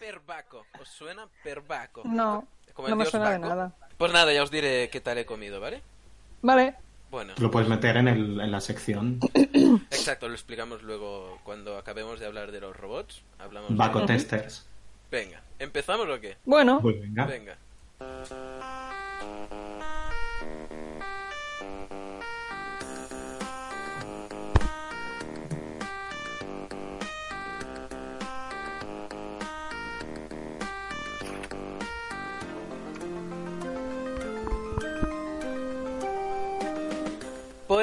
Perbaco. ¿Os suena Perbaco? No, Como el no me dios suena de Baco. nada. Pues nada, ya os diré qué tal he comido, ¿vale? Vale. Bueno, Lo puedes meter en, el, en la sección exacto, lo explicamos luego cuando acabemos de hablar de los robots. Hablamos Baco de... Testers. Venga, ¿empezamos o qué? Bueno, Pues venga. Venga.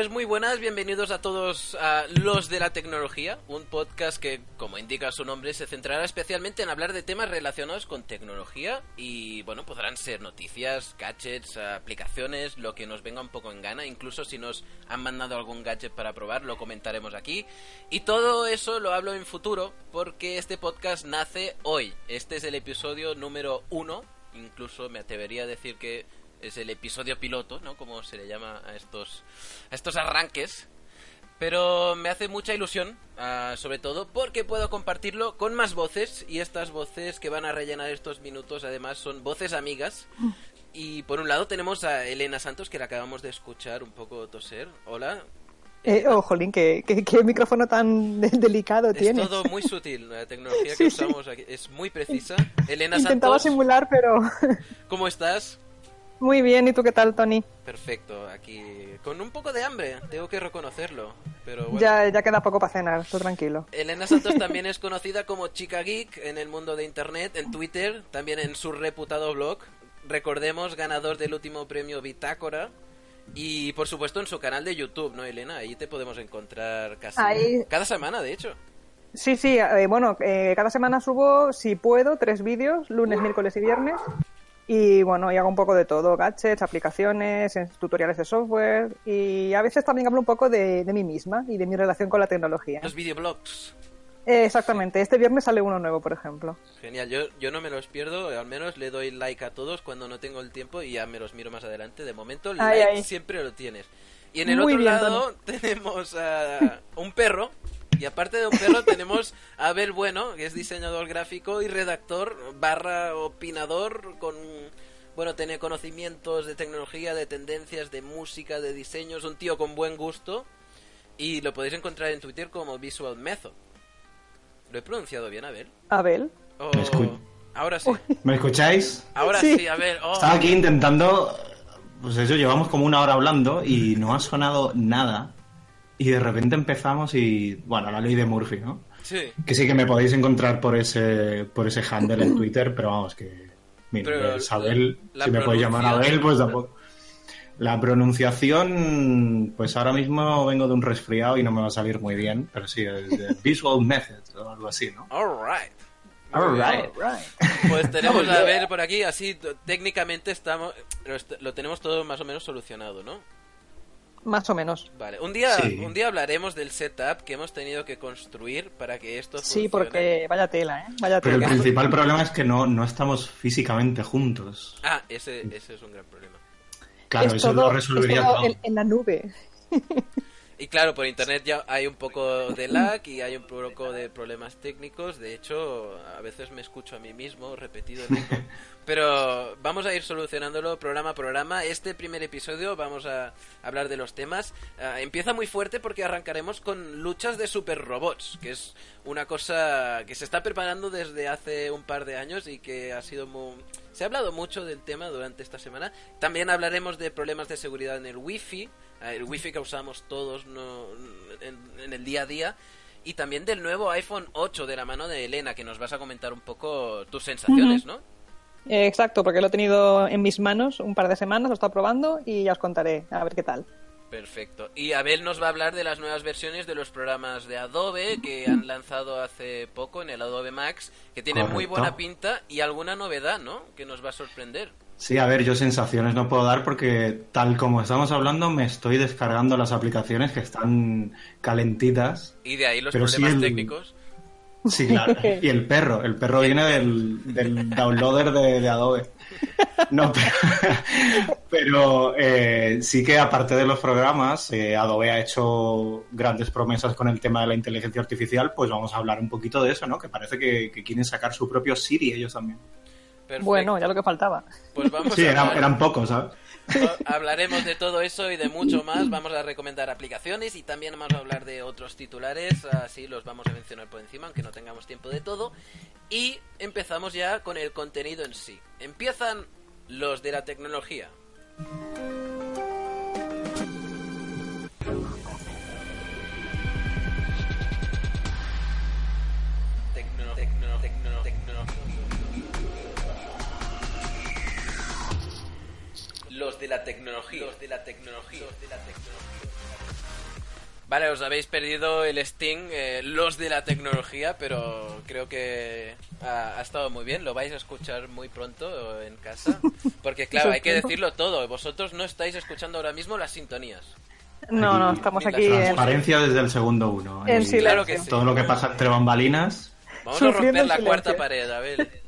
Pues muy buenas, bienvenidos a todos a Los de la Tecnología, un podcast que, como indica su nombre, se centrará especialmente en hablar de temas relacionados con tecnología y, bueno, podrán ser noticias, gadgets, aplicaciones, lo que nos venga un poco en gana, incluso si nos han mandado algún gadget para probar, lo comentaremos aquí. Y todo eso lo hablo en futuro porque este podcast nace hoy. Este es el episodio número uno, incluso me atrevería a decir que es el episodio piloto, ¿no? Como se le llama a estos, a estos arranques. Pero me hace mucha ilusión, ah, sobre todo porque puedo compartirlo con más voces y estas voces que van a rellenar estos minutos además son voces amigas. Y por un lado tenemos a Elena Santos que la acabamos de escuchar un poco toser. Hola. eh, oh, jolín, ¿qué, qué, qué micrófono tan de- delicado Es tienes. todo muy sutil, la tecnología que Sí, sí. usamos aquí es muy precisa. Elena Intentaba Santos, simular, pero ¿cómo estás? Muy bien. ¿Y tú qué tal, Tony? Perfecto, aquí con un poco de hambre, tengo que reconocerlo. Pero bueno. Ya, ya queda poco para cenar, tú tranquilo. Elena Santos también es conocida como Chica Geek en el mundo de Internet, en Twitter, también en su reputado blog. Recordemos, ganador del último premio Bitácora. Y por supuesto en su canal de YouTube, ¿no, Elena? Ahí te podemos encontrar casi Ahí. cada semana, de hecho. Sí, sí, eh, bueno, eh, cada semana subo, si puedo, tres vídeos, lunes, miércoles y viernes. Y bueno, y hago un poco de todo, gadgets, aplicaciones, eh, tutoriales de software y a veces también hablo un poco de, de mí misma y de mi relación con la tecnología. Los videoblogs. Eh, exactamente, este viernes sale uno nuevo, por ejemplo. Genial, yo, yo no me los pierdo, al menos le doy like a todos cuando no tengo el tiempo y ya me los miro más adelante. De momento el Ay, like ay. siempre lo tienes. Y en el Muy otro bien, lado tenemos a un perro y aparte de un perro tenemos a Abel Bueno, que es diseñador gráfico y redactor barra opinador con... Bueno, tiene conocimientos de tecnología, de tendencias, de música, de diseños, un tío con buen gusto y lo podéis encontrar en Twitter como Visual Method. ¿Lo he pronunciado bien, Abel? Abel. Oh, Me escu- ahora sí. ¿Me escucháis? Ahora sí, Sí. a ver. oh. Estaba aquí intentando... Pues eso, llevamos como una hora hablando y no ha sonado nada. Y de repente empezamos y... Bueno, la ley de Murphy, ¿no? Sí. Que sí que me podéis encontrar por ese por ese handle en Twitter, pero vamos, que mi Pero Abel. la si me podéis llamar Abel, pues tampoco. La pronunciación, pues ahora mismo vengo de un resfriado y no me va a salir muy bien, pero sí, es de Visual Method o algo así, ¿no? Alright. Alright. Pues tenemos a ver por aquí, así técnicamente estamos. Lo, est- lo tenemos todo más o menos solucionado, ¿no? Más o menos. Vale. Un día, Sí. un día hablaremos del setup que hemos tenido que construir para que esto Sí, funcione. porque vaya tela, ¿eh? Vaya Pero el principal problema es que no, no estamos físicamente juntos. Ah, ese, ese es un gran problema. Claro, Es eso todo- lo resolvería es todo todo. En, en la nube. Y claro, por internet ya hay un poco de lag y hay un poco de problemas técnicos. De hecho, a veces me escucho a mí mismo repetido. Pero vamos a ir solucionándolo programa a programa. Este primer episodio vamos a hablar de los temas. Ah, empieza muy fuerte porque arrancaremos con luchas de super robots, que es una cosa que se está preparando desde hace un par de años y que ha sido muy... Se ha hablado mucho del tema durante esta semana. También hablaremos de problemas de seguridad en el wifi, el wifi que usamos todos no, en, en el día a día. Y también del nuevo iPhone 8 de la mano de Elena, que nos vas a comentar un poco tus sensaciones, ¿no? Eh, exacto, porque lo he tenido en mis manos un par de semanas, lo he estado probando y ya os contaré a ver qué tal. Perfecto. Y Abel nos va a hablar de las nuevas versiones de los programas de Adobe que han lanzado hace poco en el Adobe Max, que tienen muy buena pinta y alguna novedad, ¿no? Que nos va a sorprender. Sí, a ver, yo sensaciones no puedo dar porque tal como estamos hablando me estoy descargando las aplicaciones que están calentitas. Y de ahí los Pero sí problemas el- técnicos. Sí, claro. Y el perro, el perro viene del, del downloader de, de Adobe. No, pero, pero, eh, sí que aparte de los programas, eh, Adobe ha hecho grandes promesas con el tema de la inteligencia artificial, pues vamos a hablar un poquito de eso, ¿no? Que parece que, que quieren sacar su propio Siri ellos también. Perfecto. Bueno, ya lo que faltaba. Pues vamos Sí, a eran, eran pocos, ¿sabes? Hablaremos de todo eso y de mucho más. Vamos a recomendar aplicaciones y también vamos a hablar de otros titulares. Así los vamos a mencionar por encima, aunque no tengamos tiempo de todo. Y empezamos ya con el contenido en sí. Empiezan los de la tecnología. Los de la tecnología. Los de la tecnología. Los de la tecnología. Vale, os habéis perdido el Sting, eh, los de la tecnología, pero creo que ha, ha estado muy bien. Lo vais a escuchar muy pronto en casa. Porque, claro, hay que decirlo todo. Vosotros no estáis escuchando ahora mismo las sintonías. No, no, Aquí- estamos ni las aquí en, Transparencia desde el segundo uno. en silencio. Claro que sí. Todo lo que pasa entre bambalinas. Vamos a Sufriendo romper en la silencio. cuarta pared, a ver.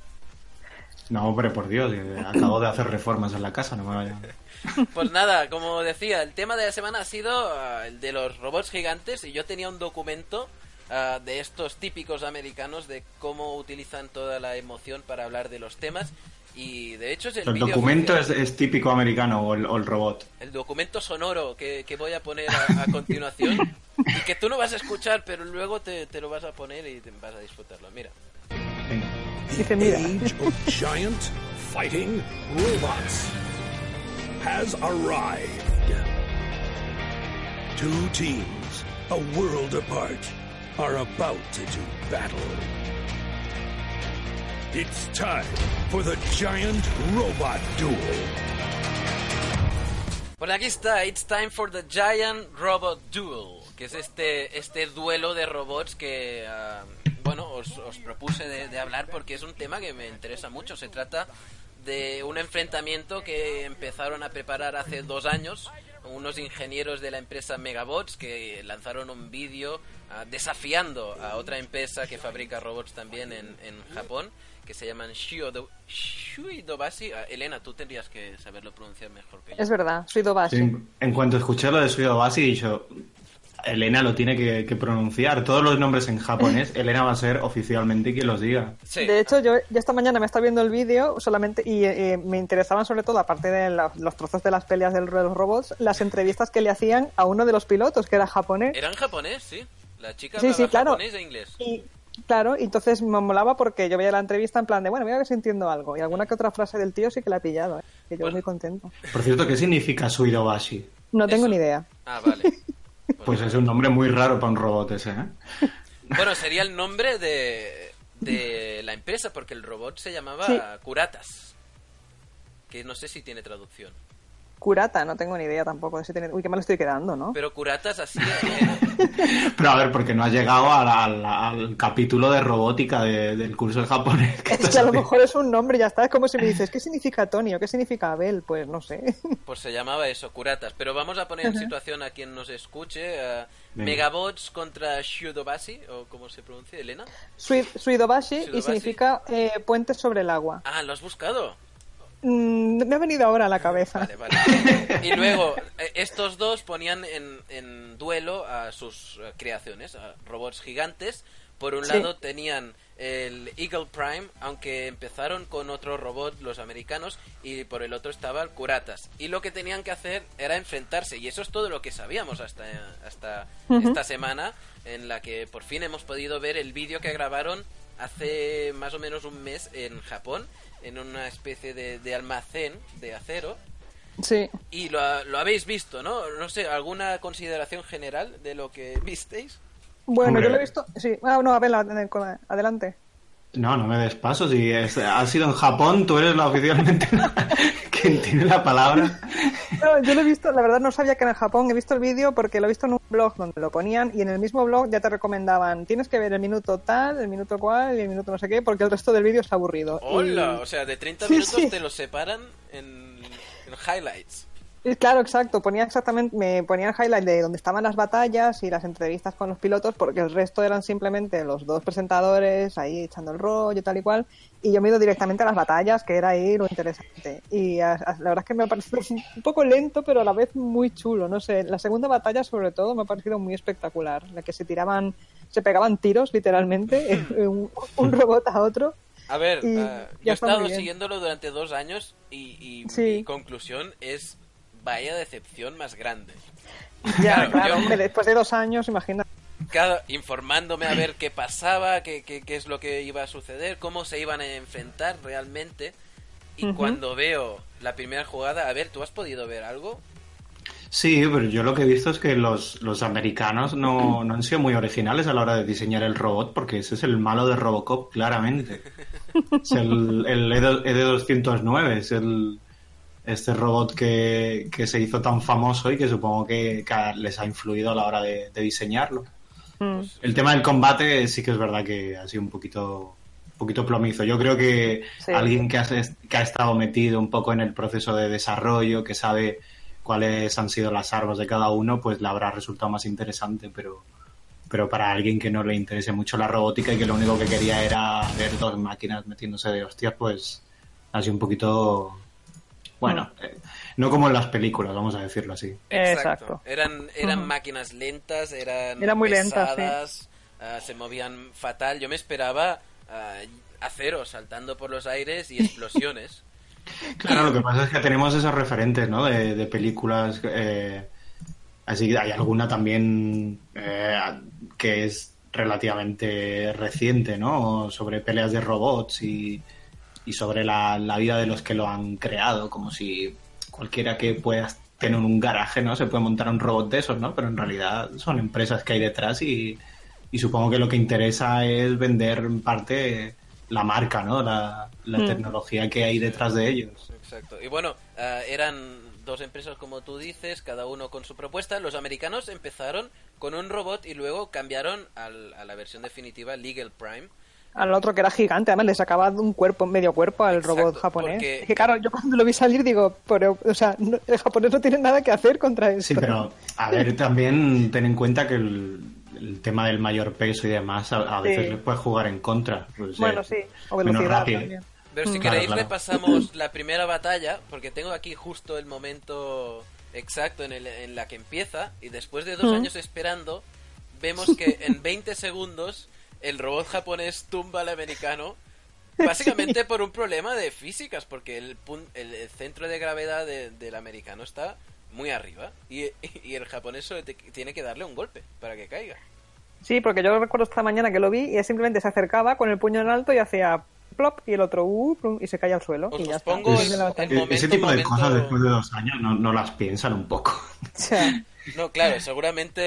No, hombre, por Dios, eh, acabo de hacer reformas en la casa, no me vayan. Pues nada, como decía, el tema de la semana ha sido ah, el de los robots gigantes y yo tenía un documento ah, de estos típicos americanos de cómo utilizan toda la emoción para hablar de los temas y de hecho es el, El documento es, es típico americano o el, o el robot. el documento sonoro que, que voy a poner a, a continuación y que tú no vas a escuchar pero luego te, te lo vas a poner y te vas a disfrutarlo. Mira. Venga. Dice, mira. age of giant fighting robots has arrived. Two teams, a world apart, are about to do battle. It's time for the giant robot duel. Pues aquí está, It's Time for the Giant Robot Duel, que es este, este duelo de robots que, ah, bueno, os, os propuse de, de hablar porque es un tema que me interesa mucho. Se trata de un enfrentamiento que empezaron a preparar hace dos años unos ingenieros de la empresa Megabots que lanzaron un vídeo ah, desafiando a otra empresa que fabrica robots también en, en Japón que se llaman Shiodo, Shuidobashi. Ah, Elena, tú tendrías que saberlo pronunciar mejor que yo. Es verdad, soy Dobashi. Sí, en cuanto escuché lo de Suido Basi, he dicho, Elena lo tiene que, que pronunciar. Todos los nombres en japonés, Elena va a ser oficialmente quien los diga. Sí. De hecho, yo esta mañana me estaba viendo el vídeo solamente y eh, me interesaban sobre todo, aparte de la- los trozos de las peleas del- de los robots, las entrevistas que le hacían a uno de los pilotos, que era japonés. Era en japonés, sí. La chica Sí, hablaba sí, claro. japonés e inglés. Y claro, y entonces me molaba porque yo veía la entrevista en plan de, bueno, voy a ver si entiendo algo. Y alguna que otra frase del tío sí que la he pillado, ¿eh? que yo Bueno. muy contento. Por cierto, ¿qué significa Suido Bashi? No tengo Eso. ni idea. Ah, vale. Pues es un nombre muy raro para un robot ese, ¿eh? Bueno, sería el nombre de, de la empresa, porque el robot se llamaba Sí. Curatas. Que no sé si tiene traducción. Curata, no tengo ni idea tampoco de si tiene... Uy, qué mal estoy quedando, ¿no? Pero Curatas así. eh, Pero a ver, porque no has llegado al, capítulo de robótica de- del curso de japonés. que Es que a lo mejor es un nombre ya está. Es como si me dices, ¿qué significa Tony o qué significa Abel? Pues no sé. pues se llamaba eso, Curatas. Pero vamos a poner en situación a quien nos escuche. Venga. Megabots contra Shudobashi, o como se pronuncia, Elena. Suidobashi Suidobashi. y significa eh, puente sobre el agua. Ah, ¿lo has buscado? Mm, me ha venido ahora a la cabeza. Vale, vale. Y luego, eh, estos dos ponían en, en duelo a sus eh, creaciones, a robots gigantes. Por un Sí. lado tenían el Eagle Prime, aunque empezaron con otro robot los americanos, y por el otro estaba el Curatas. Y lo que tenían que hacer era enfrentarse, y eso es todo lo que sabíamos hasta, hasta esta semana, en la que por fin hemos podido ver el vídeo que grabaron hace más o menos un mes en Japón, en una especie de, de almacén de acero. Sí. Y lo, ha- lo habéis visto, ¿no? No sé, ¿alguna consideración general de lo que visteis? Bueno, Hombre. yo lo he visto. Sí. Ah, no, ad- con- adelante. No, no me des pasos. Si es, ha sido en Japón, tú eres la oficialmente quien tiene la palabra. No, yo lo he visto, la verdad no sabía que era en Japón. He visto el vídeo porque lo he visto en un blog donde lo ponían y en el mismo blog ya te recomendaban, tienes que ver el minuto tal, el minuto cual y el minuto no sé qué, porque el resto del vídeo es aburrido. ¡Hola! Y- O sea, de 30 Sí, minutos sí. te los separan en, en highlights. Claro, exacto. Ponía exactamente, me ponía el highlight de donde estaban las batallas y las entrevistas con los pilotos, porque el resto eran simplemente los dos presentadores ahí echando el rollo tal y cual. Y yo me he ido directamente a las batallas, que era ahí lo interesante. Y a- a- la verdad es que me ha parecido un poco lento, pero a la vez muy chulo. No sé, la segunda batalla sobre todo me ha parecido muy espectacular. La que se tiraban, se pegaban tiros literalmente, un, un robot a otro. A ver, Y ah, yo he estado siguiéndolo durante dos años y, y Sí. mi conclusión es vaya decepción más grande. Ya, Claro, claro, yo- hombre, después de dos años, imagina. Cada, informándome a ver qué pasaba, qué, qué, qué es lo que iba a suceder, cómo se iban a enfrentar realmente. Y Ujú. cuando veo la primera jugada, a ver, ¿tú has podido ver algo? Sí, pero yo lo que he visto es que los, los americanos no, no han sido muy originales a la hora de diseñar el robot, porque ese es el malo de Robocop, claramente. Es el, el ED209, es el, este robot que, que se hizo tan famoso y que supongo que, que les ha influido a la hora de, de diseñarlo. Mm. El tema del combate sí que es verdad que ha sido un poquito, un poquito plomizo. Yo creo que Sí. alguien que ha, que ha estado metido un poco en el proceso de desarrollo, que sabe cuáles han sido las armas de cada uno, pues le habrá resultado más interesante, pero, pero para alguien que no le interese mucho la robótica y que lo único que quería era ver dos máquinas metiéndose de hostias, pues ha sido un poquito... Bueno, eh, no como en las películas, vamos a decirlo así. Exacto. Eran, eran máquinas lentas, eran Era muy lentas, sí. pesadas, ah, se movían fatal. Yo me esperaba ah, acero saltando por los aires y explosiones. Claro, lo que pasa es que tenemos esos referentes, ¿no? De, de películas. eh, así que hay alguna también eh, que es relativamente reciente, ¿no? Sobre peleas de robots y, y sobre la, la vida de los que lo han creado, como si cualquiera que pueda tener un garaje, ¿no? Se puede montar un robot de esos, ¿no? Pero en realidad son empresas que hay detrás y, y supongo que lo que interesa es vender en parte la marca, ¿no? La, la Mm. tecnología que hay detrás de ellos. Exacto. Y bueno, ah, eran dos empresas como tú dices, cada uno con su propuesta. Los americanos empezaron con un robot y luego cambiaron al- a la versión definitiva Legal Prime. Al otro que era gigante, además le sacaba un cuerpo, medio cuerpo al Exacto, robot japonés. porque- Es que claro, yo cuando lo vi salir digo, pero, o sea, no- el japonés no tiene nada que hacer contra esto. Sí, pero a ver, también ten en cuenta que el, el tema del mayor peso y demás a, a veces Sí. le puede jugar en contra. pues, Bueno, eh, sí, o menos velocidad rápido. también. Pero si Mm. queréis Claro, claro. repasamos la primera batalla, porque tengo aquí justo el momento exacto en, el, en la que empieza, y después de dos Mm. años esperando, vemos que en 20 segundos el robot japonés tumba al americano, básicamente por un problema de físicas, porque el, pun- el, el centro de gravedad de- del americano está muy arriba, y, y el japonés solo te- tiene que darle un golpe para que caiga. Sí, porque yo recuerdo esta mañana que lo vi y él simplemente se acercaba con el puño en alto y hacía plop y el otro uh, plum, y se caía al suelo. Os- y ya os está. pongo batalla. el E- momento, Ese tipo de momento- cosas después de dos años no, no las piensan un poco. O sea, No, claro, seguramente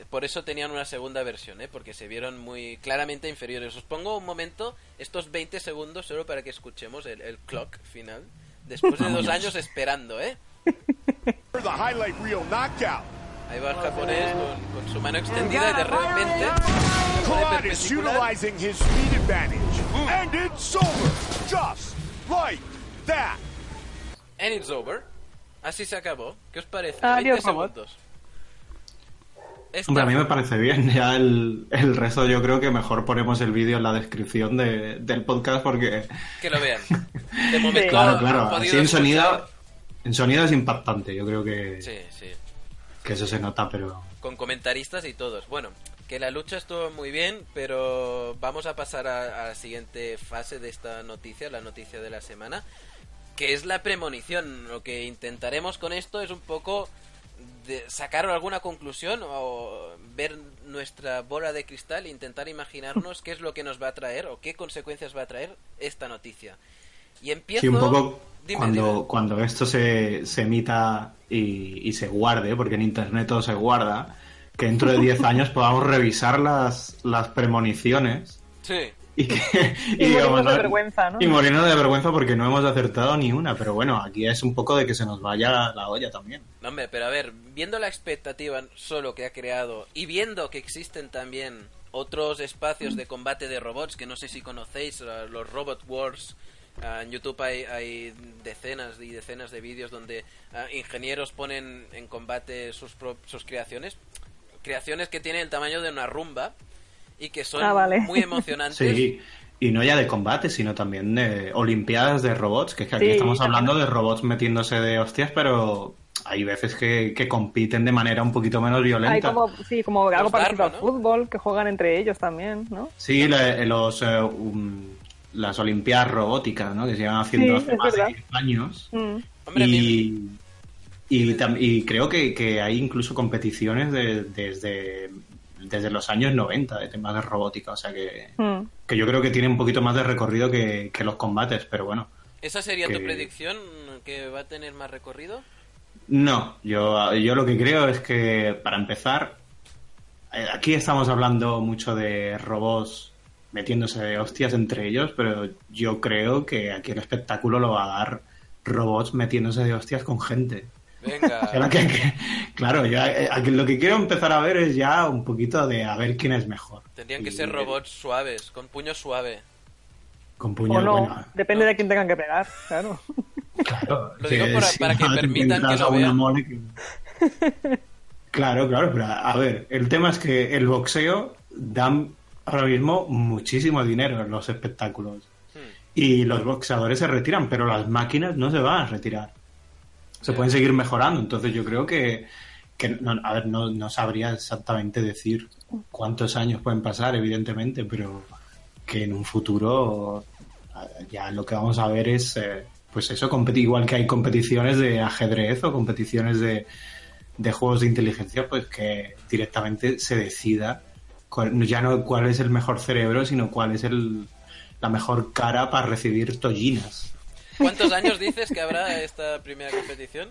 eh, por eso tenían una segunda versión, ¿eh? porque se vieron muy claramente inferiores. Os pongo un momento, estos 20 segundos, solo para que escuchemos el, el clock final, después de dos años esperando, ¿eh? For the highlight reel knockout. Ahí va el japonés con, con su mano extendida y de repente... utilizing his speed advantage. And it's over. Just like that. And it's over. Así se acabó. ¿Qué os parece? Adiós, 20 robot. segundos. Esta- Hombre, a mí me parece bien. Ya el, el resto yo creo que mejor ponemos el vídeo en la descripción de- del podcast porque... Que lo vean. De momento Claro, han claro. podido Así en escuchar- sonido, en sonido es impactante. Yo creo que, Sí, sí. que eso se nota, pero... con comentaristas y todos. Bueno, que la lucha estuvo muy bien, pero vamos a pasar a, a la siguiente fase de esta noticia, la noticia de la semana, que es la premonición. Lo que intentaremos con esto es un poco de sacar alguna conclusión o ver nuestra bola de cristal e intentar imaginarnos qué es lo que nos va a traer o qué consecuencias va a traer esta noticia. Y empiezo... Sí, un poco Dime, cuando, dime. cuando esto se, se emita y, y se guarde, porque en Internet todo se guarda, que dentro de 10 años podamos revisar las, las premoniciones Sí. Y que... Y de vergüenza, ¿no? Y morirnos de vergüenza porque no hemos acertado ni una, pero bueno, aquí es un poco de que se nos vaya la olla también. No, hombre, pero a ver, viendo la expectativa solo que ha creado y viendo que existen también otros espacios de combate de robots que no sé si conocéis, la- los Robot Wars, Ah, en YouTube hay, hay decenas y decenas de vídeos donde ah, ingenieros ponen en combate sus, pro- sus creaciones. Creaciones que tienen el tamaño de una rumba y que son Ah, vale. muy emocionantes. Sí, y no ya de combate, sino también de olimpiadas de robots, que es que aquí Sí, estamos también. hablando de robots metiéndose de hostias, pero hay veces que, que compiten de manera un poquito menos violenta. Hay como, sí, como algo parecido al ¿no? fútbol, que juegan entre ellos también, ¿no? Sí, la- los, eh, um, las olimpiadas robóticas, ¿no? Que se llevan haciendo Sí, hace más de verdad. 10 años. Mm. Hombre, y, y, y creo que, que hay incluso competiciones de- desde, desde los años 90 de temas de robótica, o sea que, Mm. que yo creo que tiene un poquito más de recorrido que, que los combates, pero bueno. ¿Esa sería tu predicción? ¿Que va a tener más recorrido? No, yo, yo lo que creo es que, para empezar, eh, aquí estamos hablando mucho de robots metiéndose de hostias entre ellos, pero yo creo que aquí el espectáculo lo va a dar robots metiéndose de hostias con gente. Venga. Que- que- claro, yo eh, lo que quiero empezar a ver es ya un poquito de a ver quién es mejor. Tendrían que Y- ser robots suaves, con puño suave. Con puño O no, bueno, depende de quién tengan que pegar, claro. Claro, Lo digo para- para que no permitan que lo vean. mole que- Claro, claro, pero a ver, el tema es que el boxeo da ahora mismo muchísimo dinero en los espectáculos. Hmm. Y los boxeadores se retiran, pero las máquinas no se van a retirar. Se pueden seguir mejorando. Entonces yo creo que, que no, a ver, no, no sabría exactamente decir cuántos años pueden pasar, evidentemente, pero que en un futuro eh, ya lo que vamos a ver es, eh, pues eso, igual que hay competiciones de ajedrez o competiciones de, de juegos de inteligencia, pues que directamente se decida ya no cuál es el mejor cerebro, sino cuál es el, la mejor cara para recibir tollinas. ¿Cuántos años dices que habrá esta primera competición?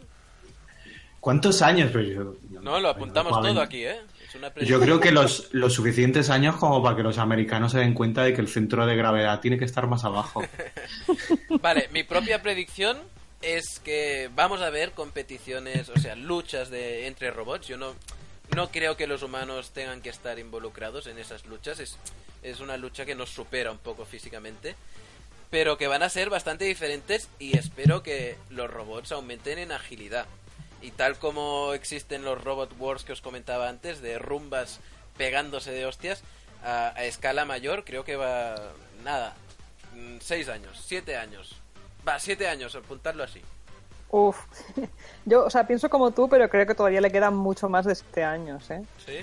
¿Cuántos años? Pues yo, No, lo apuntamos todo aquí, ¿eh? Es una Yo creo que los, los suficientes años como para que los americanos se den cuenta de que el centro de gravedad tiene que estar más abajo. Vale, mi propia predicción es que vamos a ver competiciones, o sea, luchas de entre robots. Yo no no creo que los humanos tengan que estar involucrados en esas luchas. Es, es una lucha que nos supera un poco físicamente. Pero que van a ser bastante diferentes y espero que los robots aumenten en agilidad. Y tal como existen los Robot Wars que os comentaba antes, de rumbas pegándose de hostias, a, a escala mayor creo que va... Nada, mm, seis años, siete años. Va, siete años, apuntarlo así. Uf. Yo, o sea, pienso como tú, pero creo que todavía le quedan mucho más de 7 años, ¿eh? ¿Sí?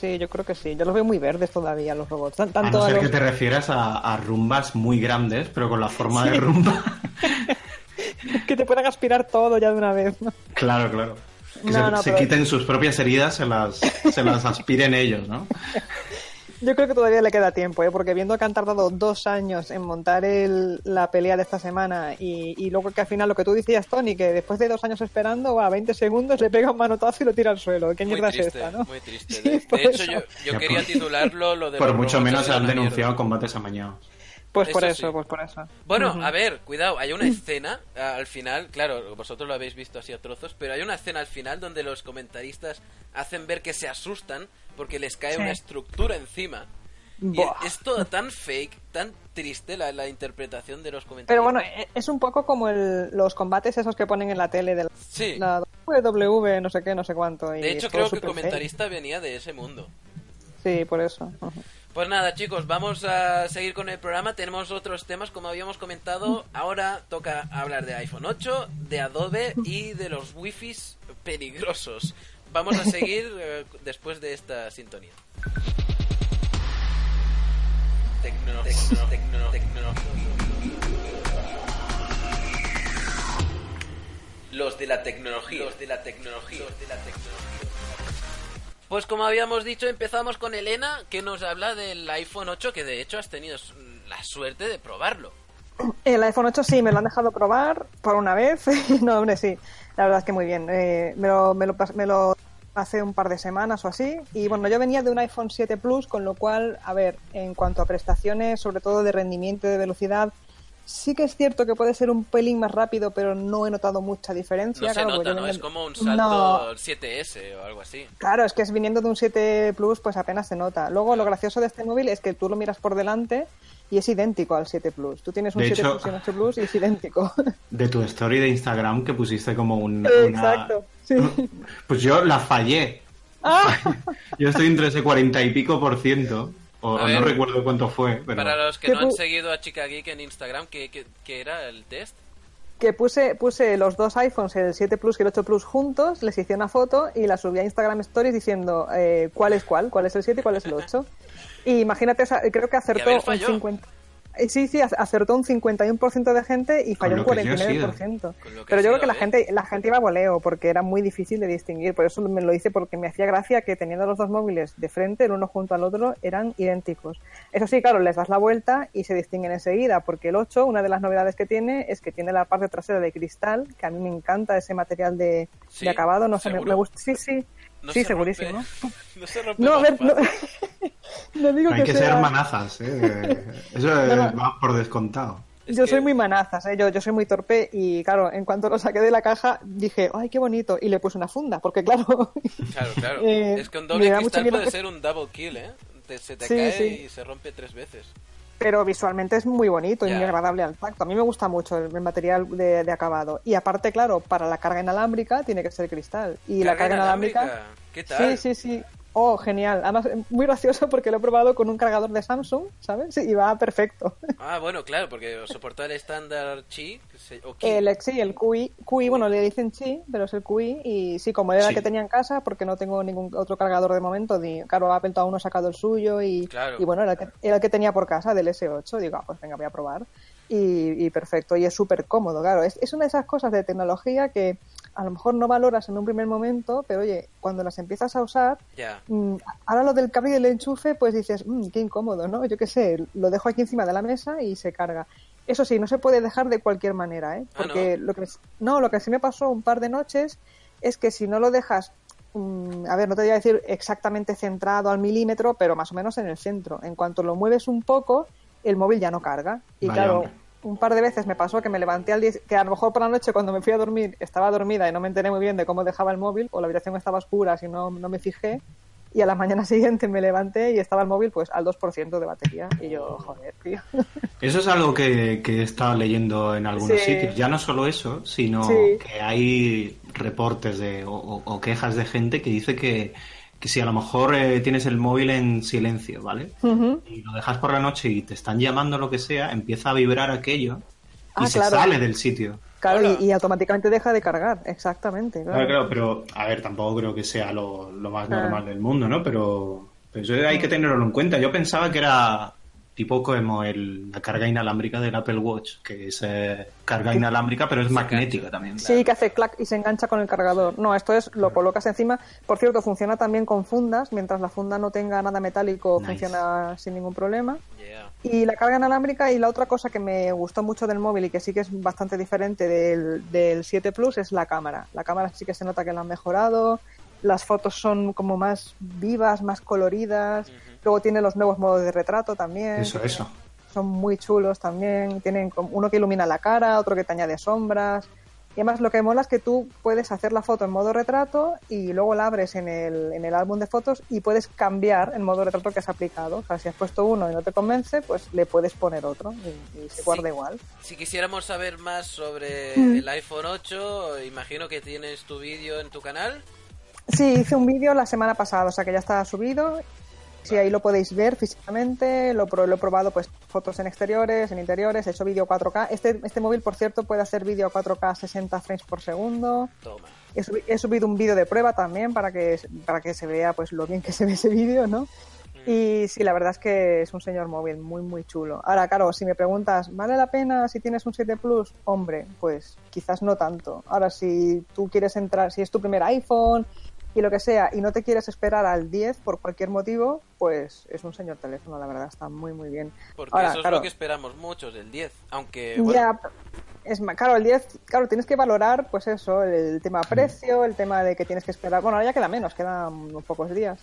Sí, yo creo que sí. Yo los veo muy verdes todavía, los robots. Tan- A Tanto no a ser los- que te refieras a, a rumbas muy grandes, pero con la forma de Sí. rumba. que te puedan aspirar todo ya de una vez, ¿no? claro, claro. Que No, se, no, se pero- quiten sus propias heridas, se las, se las aspiren ellos, ¿no? Yo creo que todavía le queda tiempo, ¿eh? porque viendo que han tardado dos años en montar el- la pelea de esta semana y, y luego que al final lo que tú decías, Tony, que después de dos años esperando, va a 20 segundos, le pega un manotazo y lo tira al suelo. ¿Qué mierda es esta, no? muy triste. De, hecho, eso. yo, yo quería titularlo lo de Por mucho menos han denunciado mierda. combates amañados. Pues por Eso sí. pues por eso. Bueno, a ver, cuidado, hay una escena al final, claro, vosotros lo habéis visto así a trozos, pero hay una escena al final donde los comentaristas hacen ver que se asustan porque les cae Sí. una estructura encima. Y es todo tan fake, tan triste la, la interpretación de los comentaristas. Pero bueno, e- es un poco como el- los combates esos que ponen en la tele de la, Sí. la W, no sé qué, no sé cuánto. y de hecho, creo que el fake. comentarista venía de ese mundo. Sí, por eso. Pues nada, chicos, vamos a seguir con el programa. Tenemos otros temas, como habíamos comentado. Ahora toca hablar de iPhone 8, de Adobe y de los wifis peligrosos. Vamos a seguir eh, después de esta sintonía. Tecno- tecno- tecno- tecnología. Los de la tecnología. Los de la tecnología. Los de la tecnología. Pues como habíamos dicho, empezamos con Elena, que nos habla del iPhone 8, que de hecho has tenido la suerte de probarlo. El iPhone 8 sí, me lo han dejado probar por una vez. no, hombre, sí. La verdad es que muy bien. Eh, me, lo, me, lo, me lo hace un par de semanas o así. Y bueno, yo venía de un iPhone 7 Plus, con lo cual, a ver, en cuanto a prestaciones, sobre todo de rendimiento y de velocidad, Sí que es cierto que puede ser un pelín más rápido, pero no he notado mucha diferencia. No se claro, Es como un salto No. 7S o algo así. Claro, es que es viniendo de un 7 Plus, pues apenas se nota. Luego, lo gracioso de este móvil es que tú lo miras por delante y es idéntico al 7 Plus. Tú tienes un De 7 hecho- Plus y un 8 Plus y es idéntico. De tu story de Instagram que pusiste como un, una... Exacto, sí. Pues yo la fallé. ¡Ah! Yo estoy entre ese cuarenta y pico por ciento. O, A o ver. no recuerdo cuánto fue. Pero... Para los que ¿Qué no han seguido a Chica Geek en Instagram, ¿qué, qué, qué era el test? que puse, puse los dos iPhones, el 7 Plus y el 8 Plus juntos, les hice una foto y la subí a Instagram Stories diciendo eh, cuál es cuál, cuál es el 7 y cuál es el 8. Y imagínate, esa- creo que acertó un falló. 50. Eh, Sí, sí, ac- acertó un 51% de gente y falló un lo que sí ha 49%. Con lo que Pero yo creo que la ¿eh? gente, la gente iba a voleo porque era muy difícil de distinguir. Por eso me lo hice porque me hacía gracia que teniendo los dos móviles de frente, el uno junto al otro, eran idénticos. Eso sí, claro, les das la vuelta y se distinguen enseguida, porque el 8, una de las novedades que tiene es que tiene la parte trasera de cristal, que a mí me encanta ese material de, Sí, de acabado, no sé, me, me gusta. Sí, sí, No sí, se rompe- segurísimo. no se rompe No, ver, no, no digo hay que sea- ser manazas, ¿eh? Eso No, no. va por descontado. Es yo que- soy muy manazas, ¿eh? yo, yo soy muy torpe y claro, en cuanto lo saqué de la caja dije, ay, qué bonito, y le puse una funda, porque claro, Claro, claro. Eh, es que un doble cristal puede que- ser un double kill, ¿eh? Te- se te Sí, cae sí. y se rompe tres veces. Pero visualmente es muy bonito y muy agradable al tacto. A mí me gusta mucho el, el material de, de acabado. Y aparte, claro, para la carga inalámbrica tiene que ser cristal. Y la carga inalámbrica... ¿Qué tal? Sí, sí, sí. Oh, genial. Además, muy gracioso porque lo he probado con un cargador de Samsung, ¿sabes? Sí, y va perfecto. Ah, bueno, claro, porque soporta el estándar Qi o Qi. El, sí, el QI, QI, bueno, le dicen Chi, pero es el QI. Y sí, como era el que tenía en casa, porque no tengo ningún otro cargador de momento, di, claro, Apple aún no ha sacado el suyo y, Claro. y bueno, era el, que, era el que tenía por casa del S8. Digo, ah, pues venga, voy a probar. Y, y perfecto, y es súper cómodo, claro. Es, es una de esas cosas de tecnología que a lo mejor no valoras en un primer momento, pero oye, cuando las empiezas a usar, Ya. Mm, ahora lo del cable y del enchufe, pues dices, "Mm, qué incómodo, ¿no? Yo qué sé, lo dejo aquí encima de la mesa y se carga. Eso sí, no se puede dejar de cualquier manera, ¿eh? Ah, Porque lo que no, lo que sí me pasó un par de noches es que si no lo dejas, mm, a ver, no te voy a decir exactamente centrado al milímetro, pero más o menos en el centro. En cuanto lo mueves un poco, el móvil ya no carga. Y claro, hombre. Un par de veces me pasó que me levanté al 10, que a lo mejor por la noche cuando me fui a dormir estaba dormida y no me enteré muy bien de cómo dejaba el móvil o la habitación estaba oscura si no, no me fijé y a la mañana siguiente me levanté y estaba el móvil pues al 2% de batería y yo, joder, tío. Eso es algo que, que he estado leyendo en algunos Sí. sitios. Ya no solo eso, sino Sí. que hay reportes de, o quejas de gente que dice que, que si a lo mejor eh, tienes el móvil en silencio, ¿vale? Y lo dejas por la noche y te están llamando lo que sea, empieza a vibrar aquello y Ah, se claro. sale del sitio. Claro, y, y automáticamente deja de cargar, exactamente. Claro. Claro, claro, pero a ver, tampoco creo que sea lo, lo más Ah. normal del mundo, ¿no? Pero, pero eso hay que tenerlo en cuenta. Yo pensaba que era tipo como el, la carga inalámbrica del Apple Watch, que es eh, carga inalámbrica, pero es magnética también. Sí, que hace clac y se engancha con el cargador. No, esto es, lo colocas encima. Por cierto, funciona también con fundas. Mientras la funda no tenga nada metálico, Nice. funciona sin ningún problema. Yeah. Y la carga inalámbrica y la otra cosa que me gustó mucho del móvil y que sí que es bastante diferente del, del 7 Plus es la cámara. La cámara sí que se nota que la han mejorado, las fotos son como más vivas, más coloridas, luego tiene los nuevos modos de retrato también. Eso, eso. Son muy chulos también, tienen uno que ilumina la cara, otro que te añade sombras. Y además lo que mola es que tú puedes hacer la foto en modo retrato y luego la abres en el, en el álbum de fotos y puedes cambiar el modo retrato que has aplicado. O sea, si has puesto uno y no te convence, pues le puedes poner otro y, y se Sí. guarda igual. Si quisiéramos saber más sobre Mm. el iPhone 8, imagino que tienes tu vídeo en tu canal. Sí, hice un vídeo la semana pasada, o sea que ya está subido. Sí, ahí lo podéis ver físicamente, lo, lo he probado pues fotos en exteriores, en interiores, he hecho vídeo 4K. Este, este móvil, por cierto, puede hacer vídeo a 4K 60 frames por segundo. Toma. He, subi- he subido un vídeo de prueba también para que, para que se vea pues lo bien que se ve ese vídeo, ¿no? Y sí, la verdad es que es un señor móvil muy, muy chulo. Ahora, claro, si me preguntas, ¿vale la pena si tienes un 7 Plus? Hombre, pues quizás no tanto. Ahora, si tú quieres entrar, si es tu primer iPhone y lo que sea, y no te quieres esperar al 10 por cualquier motivo, pues es un señor teléfono, la verdad, está muy, muy bien. Porque Ahora, eso es claro, lo que esperamos muchos del 10. Aunque, bueno, ya, es ma- claro, el 10, claro, tienes que valorar, pues eso, el tema precio, el tema de que tienes que esperar. Bueno, ahora ya queda menos, quedan unos pocos días.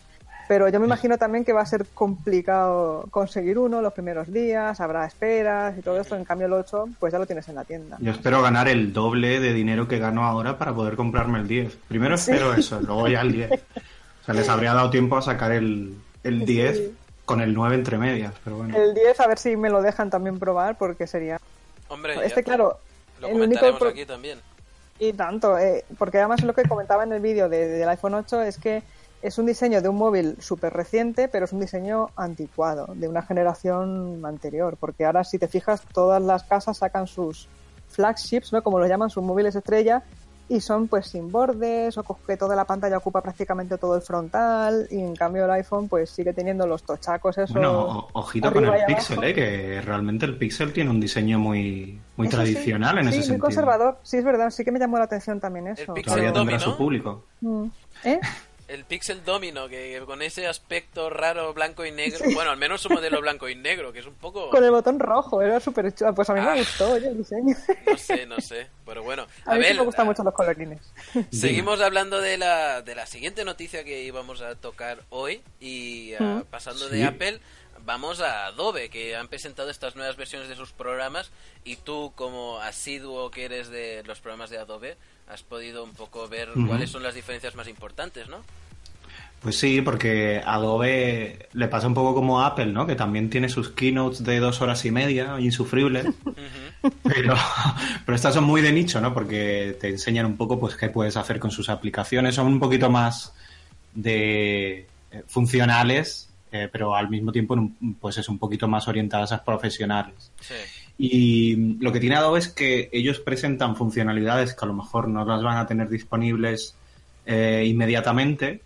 Pero yo me imagino también que va a ser complicado conseguir uno los primeros días, habrá esperas y todo eso. En cambio, el 8, pues ya lo tienes en la tienda. Yo espero ganar el doble de dinero que gano ahora para poder comprarme el 10. Primero espero eso, luego ya el 10. O sea, les habría dado tiempo a sacar el, el 10 Sí. con el 9 entre medias, pero bueno. El 10, a ver si me lo dejan también probar, porque sería. Hombre, Este, claro, lo el único comentaremos pro- aquí también. Y tanto, eh, porque además lo que comentaba en el vídeo de- del iPhone 8 es que es un diseño de un móvil súper reciente, pero es un diseño anticuado, de una generación anterior, porque ahora si te fijas, todas las casas sacan sus flagships, ¿no? Como lo llaman, sus móviles estrella, y son pues sin bordes, o que toda la pantalla ocupa prácticamente todo el frontal, y en cambio el iPhone pues sigue teniendo los tochacos esos. Bueno, ojito con el Pixel, eh, que realmente el Pixel tiene un diseño muy, muy Eso sí, tradicional en sí, ese muy sentido. conservador, sí es verdad, sí que me llamó la atención también eso. Pixel Todavía tendrá ¿no? su público. Mm. ¿Eh? El Pixel Domino, que con ese aspecto raro blanco y negro, bueno, al menos su modelo blanco y negro, que es un poco, Con el botón rojo, era súper chulo. Pues a mí Ah. me gustó oye, el diseño. no sé, no sé, pero bueno. A, mí sí ver, me gustan mucho los colorines. Seguimos hablando de la, de la siguiente noticia que íbamos a tocar hoy y ah, Mm. pasando Sí. de Apple vamos a Adobe que han presentado estas nuevas versiones de sus programas y tú como asiduo que eres de los programas de Adobe has podido un poco ver cuáles son las diferencias más importantes, ¿no? Pues sí, porque Adobe le pasa un poco como a Apple, ¿no? Que también tiene sus keynotes de dos horas y media, insufribles. pero, pero estas son muy de nicho, ¿no? Porque te enseñan un poco, pues, qué puedes hacer con sus aplicaciones. Son un poquito más de eh, funcionales, eh, pero al mismo tiempo, pues, es un poquito más orientadas a profesionales. Sí. Y lo que tiene Adobe es que ellos presentan funcionalidades que a lo mejor no las van a tener disponibles eh, inmediatamente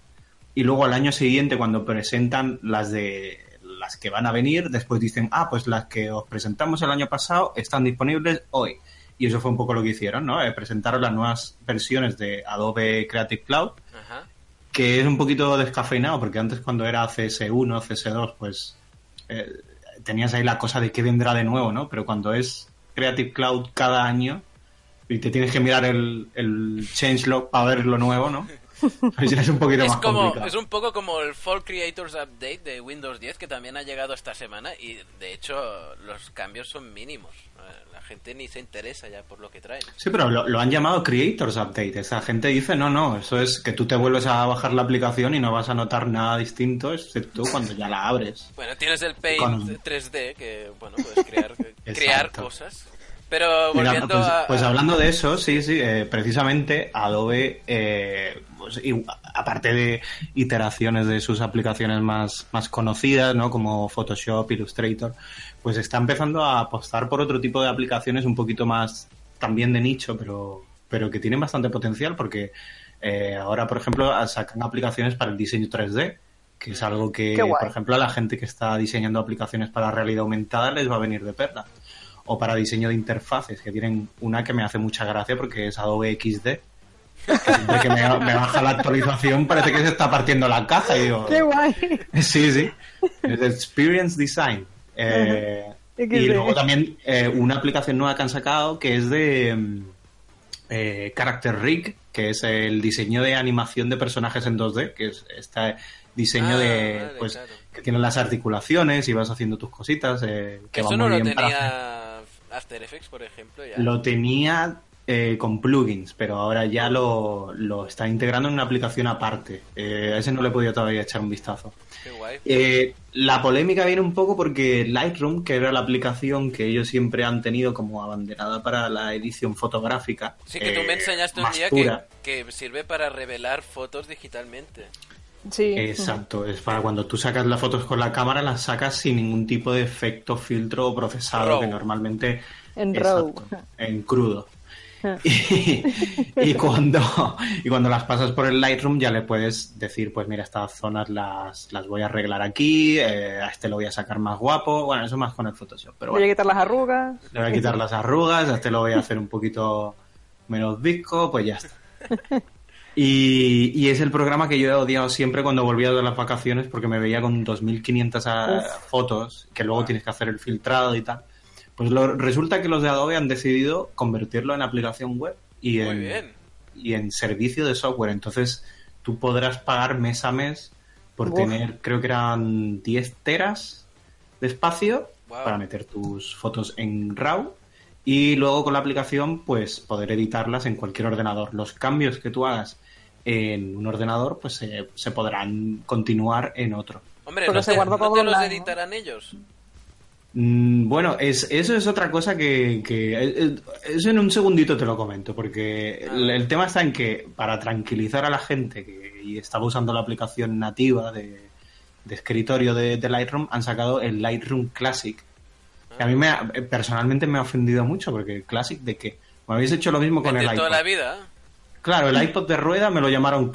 y luego al año siguiente cuando presentan las de las que van a venir, después dicen, ah, pues las que os presentamos el año pasado están disponibles hoy. Y eso fue un poco lo que hicieron, ¿no? Eh, presentaron las nuevas versiones de Adobe Creative Cloud, Ajá. que es un poquito descafeinado, porque antes cuando era CS1, CS2, pues eh, tenías ahí la cosa de qué vendrá de nuevo, ¿no? Pero cuando es Creative Cloud cada año y te tienes que mirar el, el changelog para ver lo nuevo, ¿no? Es un poquito Es más como complicado. es un poco como el Fall Creators Update de Windows 10 que también ha llegado esta semana y de hecho los cambios son mínimos. Eh, La gente ni se interesa ya por lo que traen. Sí, pero lo, lo han llamado Creators Update. Esa gente dice, no, no, eso es que tú te vuelves a bajar la aplicación y no vas a notar nada distinto, excepto cuando ya la abres. Bueno, tienes el Paint Con- 3D que bueno, puedes crear crear cosas. Pero Mira, volviendo pues, a pues a- hablando de eso, sí, sí, eh, precisamente Adobe, eh, pues, y- aparte de iteraciones de sus aplicaciones más, más conocidas, ¿no? Como Photoshop, Illustrator, pues está empezando a apostar por otro tipo de aplicaciones un poquito más también de nicho, pero, pero que tienen bastante potencial porque eh, ahora, por ejemplo, sacan aplicaciones para el diseño 3D, que es algo que, por ejemplo, a la gente que está diseñando aplicaciones para realidad aumentada les va a venir de perla o para diseño de interfaces, que tienen una que me hace mucha gracia porque es Adobe XD. que Siempre que me, me baja la actualización parece que se está partiendo la caja y digo, ¡Qué guay! sí, sí, es Experience Design. Eh, y luego también eh, una aplicación nueva que han sacado que es de mm, eh, Character Rig, que es el diseño de animación de personajes en 2D, que es este diseño Ah, de vale, pues claro. que tiene las articulaciones y vas haciendo tus cositas eh, que va muy no lo bien para After Effects, por ejemplo, ya. lo tenía eh, con plugins, pero ahora ya lo, lo está integrando en una aplicación aparte. Eh, a ese no le he podido todavía echar un vistazo. Qué guay. Eh, la polémica viene un poco porque Lightroom, que era la aplicación que ellos siempre han tenido como abanderada para la edición fotográfica, Sí que tú eh, me enseñaste un día que, que sirve para revelar fotos digitalmente. Sí. Exacto, es para cuando tú sacas las fotos con la cámara, las sacas sin ningún tipo de efecto, filtro o procesado que normalmente En RAW. en crudo. Y, y cuando y cuando las pasas por el Lightroom ya le puedes decir, pues mira, estas zonas las, las voy a arreglar aquí, eh, a este lo voy a sacar más guapo, bueno, eso más con el Photoshop, pero Voy a bueno, quitar las arrugas. le voy a quitar las arrugas, a este lo voy a hacer un poquito menos visco, pues ya está. Y, y es el programa que yo he odiado siempre cuando volvía de las vacaciones porque me veía con 2.500 a- Uf. fotos que luego tienes que hacer el filtrado y tal. Pues lo- resulta que los de Adobe han decidido convertirlo en aplicación web y en, bien. y en servicio de software. Entonces tú podrás pagar mes a mes por Uf. tener, creo que eran 10 teras de espacio Wow. para meter tus fotos en RAW y luego con la aplicación pues poder editarlas en cualquier ordenador. Los cambios que tú hagas en un ordenador pues se, se podrán continuar en otro. Hombre, Porque ¿no se te, guarda no todo te los editarán ellos? Mm, Bueno, es, eso es otra cosa que, que- eh, eh, Eso en un segundito te lo comento, porque el, el tema está en que para tranquilizar a la gente que y estaba usando la aplicación nativa de, de escritorio de, de Lightroom, han sacado el Lightroom Classic. Que a mí me ha- eh, personalmente me ha ofendido mucho, porque el Classic de que me habéis hecho lo mismo con de el toda iPod. la vida. Claro, el iPod de rueda me lo llamaron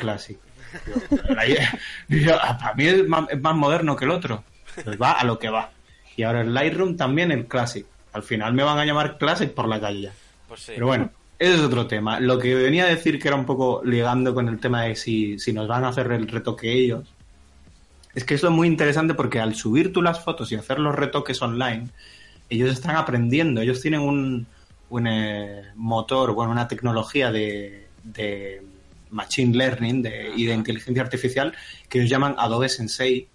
ahí- digo, "Ah, para mí es más, es más moderno que el otro. Pues va a lo que va. Y ahora el Lightroom también el Classic. Al final me van a llamar Classic por la calle ya. Pues sí. Pero bueno, ese es otro tema. Lo que venía a decir que era un poco ligando con el tema de si, si nos van a hacer el retoque ellos, es que esto es muy interesante porque al subir tú las fotos y hacer los retoques online, ellos están aprendiendo, ellos tienen un, un eh, motor, bueno, una tecnología de, de machine learning de- y de inteligencia artificial que ellos llaman Adobe Sensei,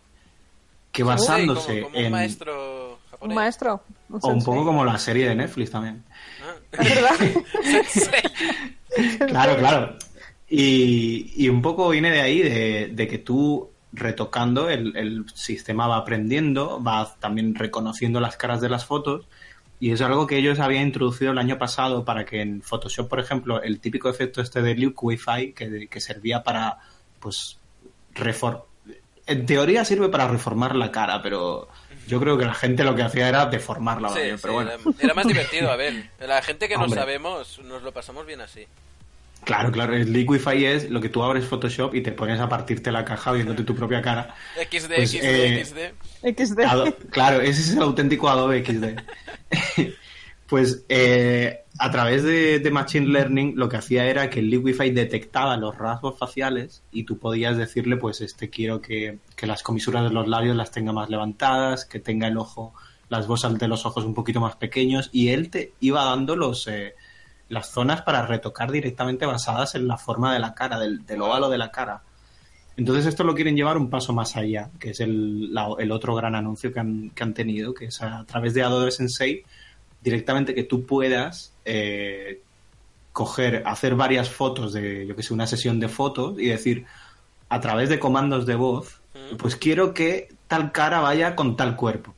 que Sí, basándose como, como un en... maestro Un japonés. maestro. un O un poco como la serie de Netflix también. Ah. Es verdad. Sensei. Claro, claro. Y, y un poco viene de ahí, de, de que tú retocando, el, el sistema va aprendiendo, va también reconociendo las caras de las fotos. Y es algo que ellos habían introducido el año pasado para que en Photoshop, por ejemplo, el típico efecto este de Liquify, que, que servía para, pues, refor en teoría sirve para reformar la cara, pero yo creo que la gente lo que hacía era deformarla. Sí, pero bueno. era, era más divertido, a ver. La gente que no sabemos, nos lo pasamos bien así. Claro, claro, el Liquify es lo que tú abres Photoshop y te pones a partirte la caja viéndote tu propia cara. XD, Pues, XD, eh, XD. Ado- claro, ese es el auténtico Adobe XD. pues eh, a través de, de Machine Learning lo que hacía era que el Liquify detectaba los rasgos faciales y tú podías decirle, pues este quiero que, que las comisuras de los labios las tenga más levantadas, que tenga el ojo, las bosas de los ojos un poquito más pequeños y él te iba dando los... eh, las zonas para retocar directamente basadas en la forma de la cara, del, del óvalo de la cara. Entonces esto lo quieren llevar un paso más allá, que es el, la- el otro gran anuncio que han, que han tenido, que es a, través de Adobe Sensei, directamente que tú puedas eh, coger, hacer varias fotos de, yo que sé, una sesión de fotos y decir, a través de comandos de voz, pues quiero que tal cara vaya con tal cuerpo.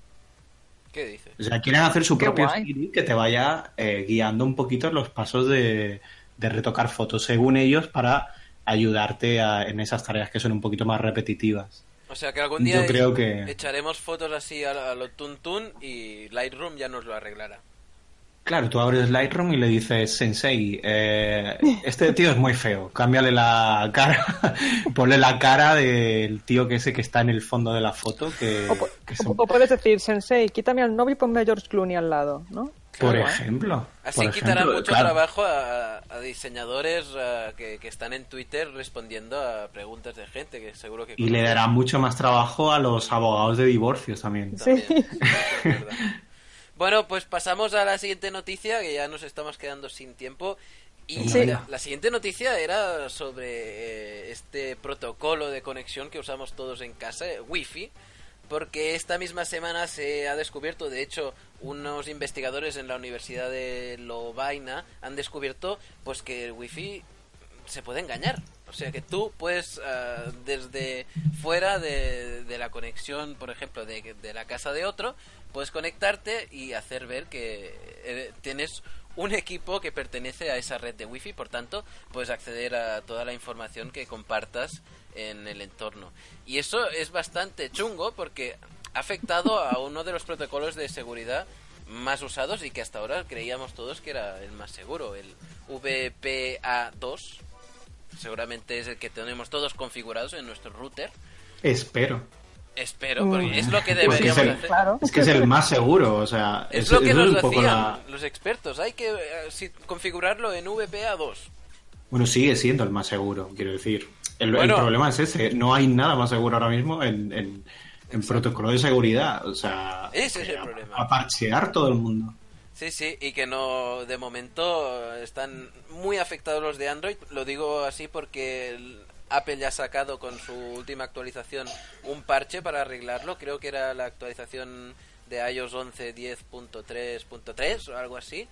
¿Qué dices? O sea, quieren hacer su Qué propio guay. Que te vaya eh, guiando un poquito los pasos de, de retocar fotos, según ellos, para ayudarte a- en esas tareas que son un poquito más repetitivas. O sea que algún día Yo creo que... echaremos fotos así a, a lo tuntún y Lightroom ya nos lo arreglará. Claro, tú abres Lightroom y le dices, Sensei, eh, este tío es muy feo, cámbiale la cara, ponle la cara del tío que ese que está en el fondo de la foto, que, O, que o- son- o puedes decir, Sensei, quítame al novio y ponme a George Clooney al lado, ¿no? por Claro. ejemplo. Así por quitará ejemplo, mucho claro. trabajo a, a diseñadores que, que están en Twitter respondiendo a preguntas de gente que seguro que... Y le dará mucho más trabajo a los abogados de divorcios también. También, Sí. Bueno, pues pasamos a la siguiente noticia, que ya nos estamos quedando sin tiempo. Y Sí. la, la siguiente noticia era sobre eh, este protocolo de conexión que usamos todos en casa, eh, Wi-Fi, porque esta misma semana se ha descubierto, de hecho, unos investigadores en la Universidad de Lovaina han descubierto pues que el Wi-Fi se puede engañar. O sea que tú puedes, ah, desde fuera de, de la conexión, por ejemplo, de, de la casa de otro, puedes conectarte y hacer ver que eh, tienes un equipo que pertenece a esa red de wifi, por tanto, puedes acceder a toda la información que compartas en el entorno. Y eso es bastante chungo porque ha afectado a uno de los protocolos de seguridad más usados y que hasta ahora creíamos todos que era el más seguro, el VPA2. Seguramente es el que tenemos todos configurados en nuestro router. Espero. Espero, porque es lo que Pues que es deberíamos el- hacer. Claro. Es que es el más seguro, o sea, Es es- lo que eso es nos un poco decían la- los expertos. Hay que eh, si- configurarlo en VPA2. Bueno, sigue siendo el más seguro, quiero decir. El, el problema es ese, no hay nada más seguro ahora mismo en, en- en protocolo de seguridad, o sea, Ese es el a- problema. a parchear todo el mundo. Sí, sí, y que no, de momento, están muy afectados los de Android. Lo digo así porque Apple ya ha sacado con su última actualización un parche para arreglarlo. Creo que era la actualización de iOS 11 10.3.3 o algo así.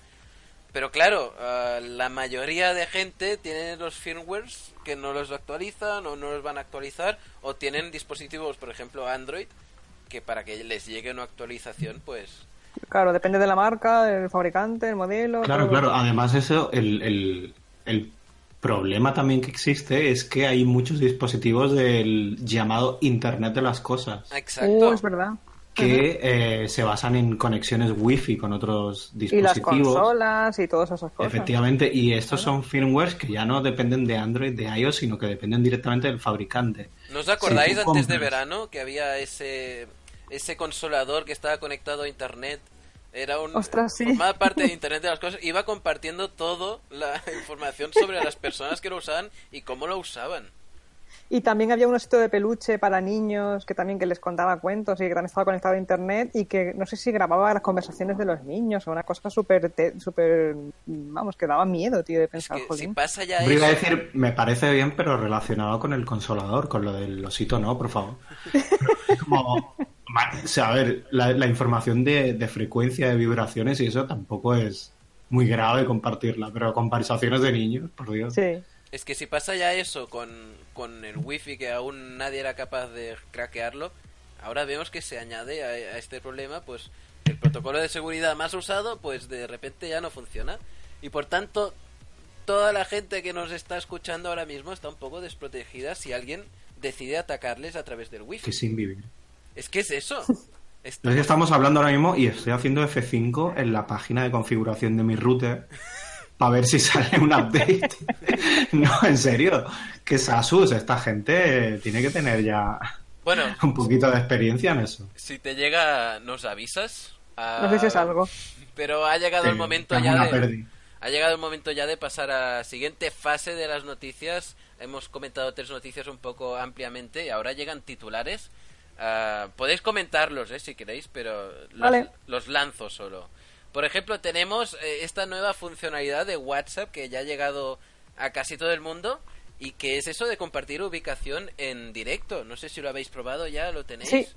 Pero claro, uh, la mayoría de gente tiene los firmwares que no los actualizan o no los van a actualizar o tienen dispositivos, por ejemplo, Android, que para que les llegue una actualización, pues... Claro, depende de la marca, del fabricante, el modelo. Claro, claro. Además, eso, el, el, el problema también que existe es que hay muchos dispositivos del llamado Internet de las cosas. Exacto. Uh, es verdad. que eh, se basan en conexiones wifi con otros Y las dispositivos. consolas y todas esas cosas. Efectivamente, y estos son firmwares que ya no dependen de Android, de iOS, sino que dependen directamente del fabricante. ¿No os acordáis antes de verano que había ese ese consolador que estaba conectado a internet? Era un Ostras, sí. formaba parte de internet de las cosas, iba compartiendo todo la información sobre las personas que lo usaban y cómo lo usaban. Y también había un osito de peluche para niños que también que les contaba cuentos y que también estaba conectado a internet y que no sé si grababa las conversaciones de los niños o una cosa súper, te- súper, vamos, que daba miedo, tío, de Es pensar, que si pasa ya Hombre, iba a eso, decir, me parece bien, pero relacionado con el consolador, con lo del osito, no, por favor. Es como, ma- o sea, a ver, la, la información de, de frecuencia, de vibraciones y eso tampoco es muy grave compartirla, pero conversaciones de niños, por Dios. Sí. Es que si pasa ya eso con, con el wifi que aún nadie era capaz de craquearlo, ahora vemos que se añade a, a este problema pues el protocolo de seguridad más usado pues de repente ya no funciona y por tanto toda la gente que nos está escuchando ahora mismo está un poco desprotegida si alguien decide atacarles a través del wifi. Que sin vivir. Es que es eso. Es que estamos hablando ahora mismo y estoy haciendo F5 en la página de configuración de mi router para ver si sale un update. no, en serio. Que Sasus, esta gente tiene que tener ya Bueno, un poquito de experiencia en eso. si te llega nos avisas. Ah, Nos dices algo. Pero ha llegado el Eh, momento ya de pérdida. ha llegado el momento ya de pasar a la siguiente fase de las noticias. Hemos comentado tres noticias un poco ampliamente y ahora llegan titulares. Ah, podéis comentarlos, eh, si queréis, pero los, Vale. los lanzo solo. Por ejemplo, tenemos eh, esta nueva funcionalidad de WhatsApp que ya ha llegado a casi todo el mundo y que es eso de compartir ubicación en directo. No sé si lo habéis probado ya, lo tenéis. Sí.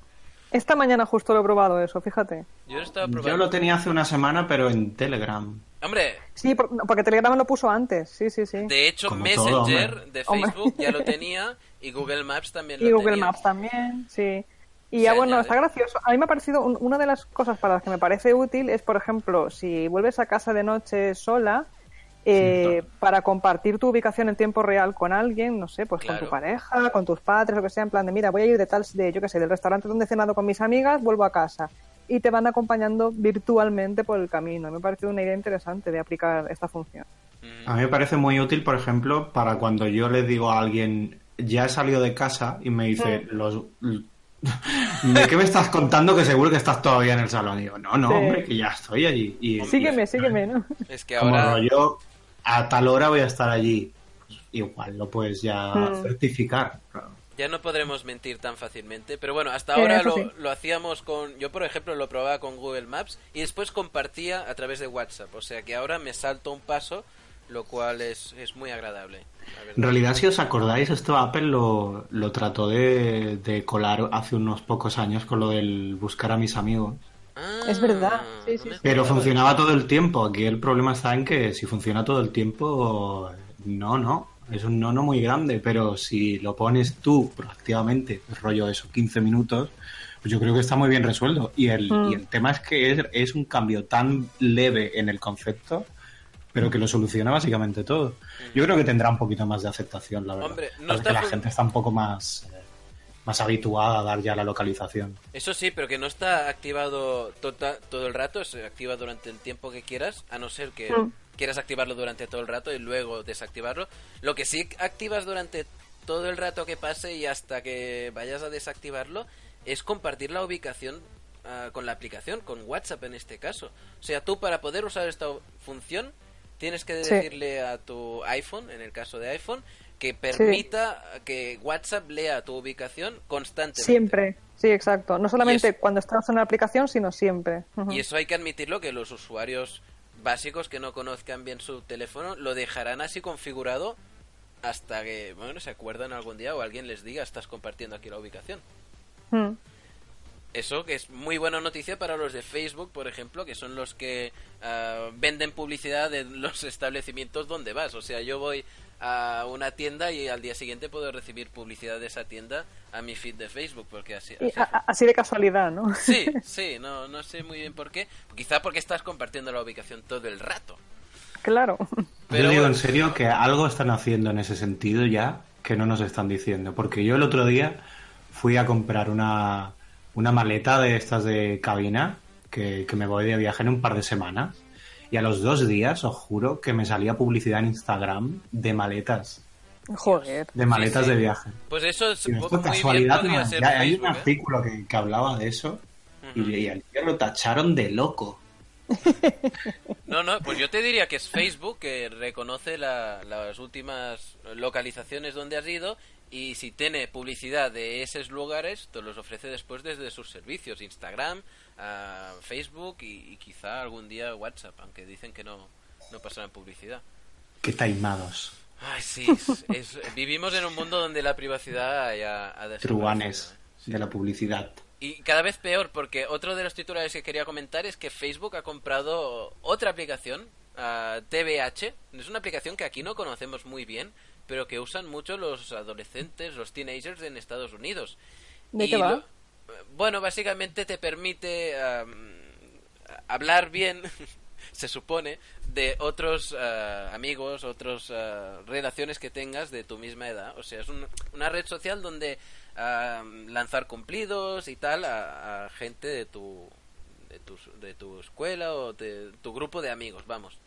Esta mañana justo lo he probado eso, fíjate. Yo lo estaba probando. Yo lo tenía hace una semana, pero en Telegram. Hombre, Sí, porque Telegram lo puso antes, sí, sí, sí. de hecho Como Messenger todo, de Hombre. Facebook ya lo tenía y Google Maps también Y lo Google tenía. Maps también, sí. Y ya bueno, está gracioso. A mí me ha parecido, un- una de las cosas para las que me parece útil es, por ejemplo, si vuelves a casa de noche sola, eh, para compartir tu ubicación en tiempo real con alguien, no sé, pues con tu pareja, con tus padres, lo que sea, en plan de, mira, voy a ir de tal, de, yo qué sé, del restaurante donde he cenado con mis amigas, vuelvo a casa. Y te van acompañando virtualmente por el camino. Me ha parecido una idea interesante de aplicar esta función. A mí me parece muy útil, por ejemplo, para cuando yo le digo a alguien, ya he salido de casa y me dice, Mm. los... ¿De qué me estás contando que seguro que estás todavía en el salón? Y digo, no, no, Sí. hombre, que ya estoy allí. Y, Sígueme, sígueme, ¿no? Es que Como ahora rollo, a tal hora voy a estar allí. Pues igual lo puedes ya Mm. certificar. ya no podremos mentir tan fácilmente. Pero bueno, hasta Sí, ahora eso lo, sí. lo hacíamos con... Yo, por ejemplo, lo probaba con Google Maps y después compartía a través de WhatsApp. O sea que ahora me salto un paso, lo cual es, es muy agradable. En realidad, si os acordáis, esto Apple lo, lo trató de, de colar hace unos pocos años con lo del buscar a mis amigos. Ah, Es verdad, sí, sí, me sí. Pero funcionaba todo el tiempo. Aquí el problema está en que si funciona todo el tiempo, no, no. Es un no, no muy grande. Pero si lo pones tú proactivamente, rollo eso, 15 minutos, pues yo creo que está muy bien resuelto. Y el, Mm. y el tema es que es, es un cambio tan leve en el concepto, pero que lo soluciona básicamente todo. Yo creo que tendrá un poquito más de aceptación, la verdad. Hombre, no Parece está que la fun- gente está un poco más, eh, más habituada a dar ya la localización. Eso sí, pero que no está activado tota- todo el rato, se activa durante el tiempo que quieras, a no ser que Mm. quieras activarlo durante todo el rato y luego desactivarlo. Lo que sí activas durante todo el rato que pase y hasta que vayas a desactivarlo es compartir la ubicación ah, con la aplicación, con WhatsApp en este caso. O sea, tú para poder usar esta función tienes que Sí. decirle a tu iPhone, en el caso de iPhone, que permita que WhatsApp lea tu ubicación constantemente. Siempre, sí, exacto. No solamente cuando estás en la aplicación, sino siempre. Y eso hay que admitirlo que los usuarios básicos que no conozcan bien su teléfono lo dejarán así configurado hasta que, bueno, se acuerdan algún día o alguien les diga, estás compartiendo aquí la ubicación. Mm. Eso que es muy buena noticia para los de Facebook, por ejemplo, que son los que ah, venden publicidad de los establecimientos donde vas. O sea, yo voy a una tienda y al día siguiente puedo recibir publicidad de esa tienda a mi feed de Facebook, porque así... Así- a- a- así de casualidad, ¿no? Sí, sí, no, no sé muy bien por qué. Quizá porque estás compartiendo la ubicación todo el rato. Claro. Pero yo digo en serio que algo están haciendo en ese sentido ya que no nos están diciendo. Porque yo el otro día fui a comprar una, una maleta de estas de cabina que, que me voy de viaje en un par de semanas. Y a los dos días, os juro, que me salía publicidad en Instagram de maletas. Joder. De maletas sí. de viaje. Pues eso es esto bien casualidad, no, ya hay un ¿eh? artículo que, que hablaba de eso y, y al tío lo tacharon de loco. No, no, pues yo te diría que es Facebook que reconoce la- las últimas localizaciones donde has ido y si tiene publicidad de esos lugares, te los ofrece después desde sus servicios, Instagram, ah, Facebook y, y quizá algún día WhatsApp, aunque dicen que no, no pasarán publicidad. Qué taimados. Ay, sí, es- es- vivimos en un mundo donde la privacidad ya ha Truanes ¿eh? de la publicidad. Y cada vez peor, porque otro de los titulares que quería comentar es que Facebook ha comprado otra aplicación, ah, TBH. Es una aplicación que aquí no conocemos muy bien, pero que usan mucho los adolescentes, los teenagers en Estados Unidos. ¿De qué va? lo- bueno, básicamente te permite hablar bien, se supone, de otros ah, amigos, otras relaciones que tengas de tu misma edad. O sea, es un- una red social donde lanzar cumplidos y tal a, a gente de tu, de tu de tu escuela o de tu grupo de amigos, vamos.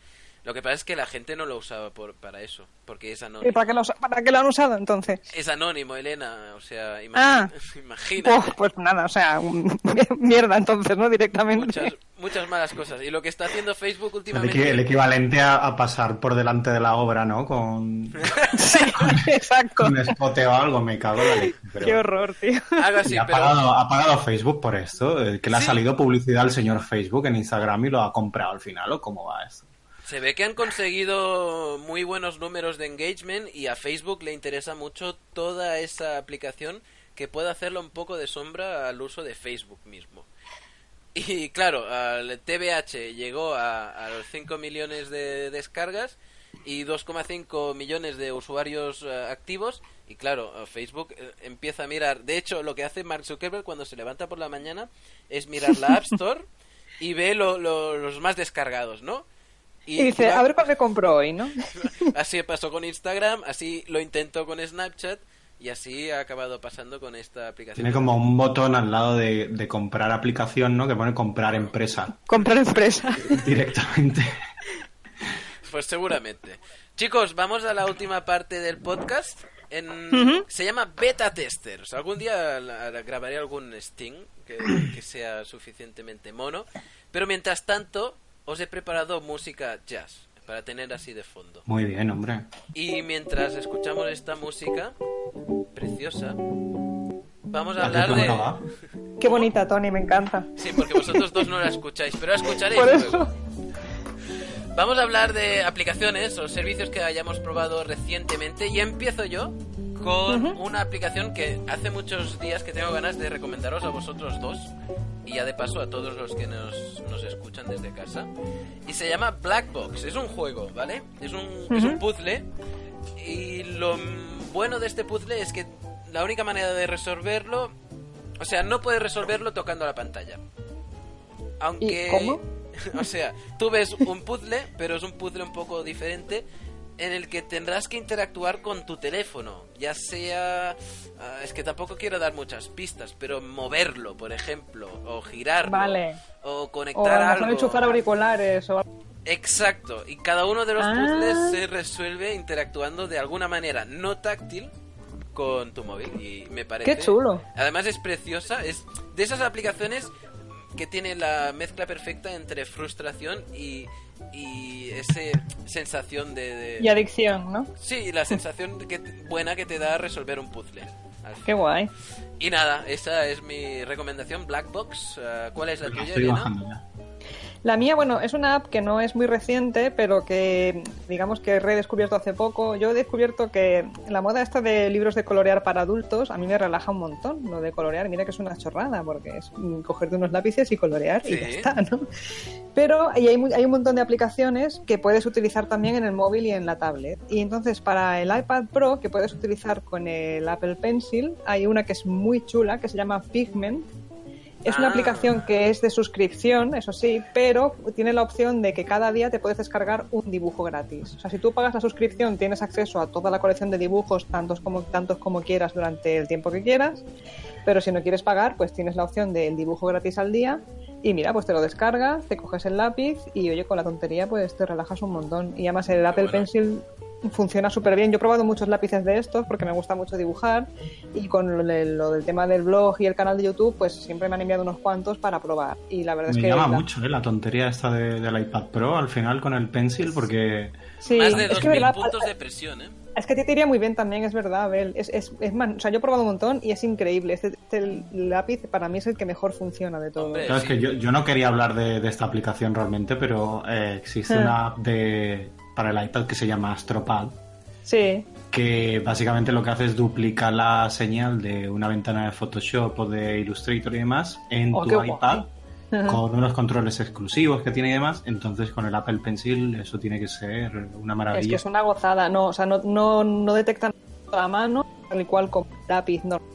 Lo que pasa es que la gente no lo usaba por, para eso, porque es ¿Y anónimo. para qué, lo, para qué lo han usado entonces? Es anónimo, Elena, o sea, imagi- Ah. imagínate. Pues, pues nada, o sea, mierda entonces, ¿no? Directamente. muchas, muchas malas cosas. Y lo que está haciendo Facebook El, últimamente... el equivalente a, a pasar por delante de la obra, ¿no? Con, Sí, exacto. un spot o algo, me cago en la pero- Qué horror, tío. Algo ¿Y así, ha, pero... pagado, ha pagado Facebook por esto? ¿Eh, ¿Que le ha Sí. salido publicidad al señor Facebook en Instagram y lo ha comprado al final? ¿O cómo va esto? Se ve que han conseguido muy buenos números de engagement y a Facebook le interesa mucho toda esa aplicación que pueda hacerle un poco de sombra al uso de Facebook mismo. Y claro, al TBH llegó a, a los 5 millones de descargas y 2,5 millones de usuarios eh, activos. Y claro, Facebook eh, empieza a mirar. De hecho, lo que hace Mark Zuckerberg cuando se levanta por la mañana es mirar la App Store y ve lo- lo- los más descargados, ¿no? Y dice, va- a ver cuál me compro hoy, ¿no? Así pasó con Instagram, así lo intentó con Snapchat y así ha acabado pasando con esta aplicación. Tiene como un botón al lado de, de comprar aplicación, ¿no? Que pone comprar empresa Comprar empresa. directamente. Pues seguramente. Chicos, vamos a la última parte del podcast. En... Se llama Beta Testers. Algún día la- la- grabaré algún Sting que, que sea suficientemente mono. Pero mientras tanto, os he preparado música jazz para tener así de fondo. Muy bien, hombre. Y mientras escuchamos esta música preciosa, vamos a ¿La hablar de... va? Qué bonita, Tony, me encanta. Sí, porque vosotros dos no la escucháis, pero la escucharéis Por luego. Vamos a hablar de aplicaciones o servicios que hayamos probado recientemente y empiezo yo con una aplicación que hace muchos días que tengo ganas de recomendaros a vosotros dos y ya de paso a todos los que nos, nos escuchan desde casa y se llama Black Box, es un juego, ¿vale? Es un, es un puzzle y lo bueno de este puzzle es que la única manera de resolverlo, o sea, no puedes resolverlo tocando la pantalla. Aunque... ¿Y cómo? O sea, tú ves un puzzle, pero es un puzzle un poco diferente en el que tendrás que interactuar con tu teléfono, ya sea... ah, es que tampoco quiero dar muchas pistas, pero moverlo, por ejemplo, o girarlo, Vale. o O conectar a lo mejor algo. enchufar auriculares o. Exacto, y cada uno de los Ah. puzzles se resuelve interactuando de alguna manera no táctil con tu móvil y me parece Qué chulo. Además es preciosa, es de esas aplicaciones que tiene la mezcla perfecta entre frustración y y ese sensación de, de- Y adicción, ¿no? sí, la sensación que buena que te da resolver un puzzle. Qué guay. Y nada, esa es mi recomendación Black Box. Ah, ¿Cuál es la tuya, Elena? La mía, bueno, es una app que no es muy reciente, pero que digamos que he redescubierto hace poco. Yo he descubierto que la moda esta de libros de colorear para adultos a mí me relaja un montón lo de colorear. Mira que es una chorrada, porque es cogerte unos lápices y colorear y ya está, ¿no? Pero y hay, hay un montón de aplicaciones que puedes utilizar también en el móvil y en la tablet. Y entonces para el iPad Pro, que puedes utilizar con el Apple Pencil, hay una que es muy chula, que se llama Pigment. Es una Ah. aplicación que es de suscripción, eso sí, pero tiene la opción de que cada día te puedes descargar un dibujo gratis. O sea, si tú pagas la suscripción tienes acceso a toda la colección de dibujos, tantos como, tantos como quieras durante el tiempo que quieras, pero si no quieres pagar, pues tienes la opción del dibujo gratis al día y mira, pues te lo descargas, te coges el lápiz y oye, con la tontería pues te relajas un montón. Y además el Apple bueno. Pencil funciona súper bien. Yo he probado muchos lápices de estos porque me gusta mucho dibujar y con lo, de- lo del tema del blog y el canal de YouTube pues siempre me han enviado unos cuantos para probar y la verdad Me es que... llama la- mucho ¿eh? la tontería esta de- del iPad Pro al final con el Pencil porque Sí, Más de es 2.000 que verdad, puntos de presión, ¿eh? Es que te iría muy bien también, es verdad, Abel. Es, es, es man- o sea, yo he probado un montón y es increíble. Este, este lápiz para mí es el que mejor funciona de todo. Hombre. Claro, es que yo, yo no quería hablar de, de esta aplicación realmente, pero eh, existe Ah. una app de, para el iPad que se llama Astropad, Sí, que básicamente lo que hace es duplicar la señal de una ventana de Photoshop o de Illustrator y demás en Oh, tu guay. iPad con unos controles exclusivos que tiene y demás. Entonces con el Apple Pencil eso tiene que ser una es maravilla. que es una gozada. No, o sea, no, no, no detectan la mano, tal y cual el lápiz normal.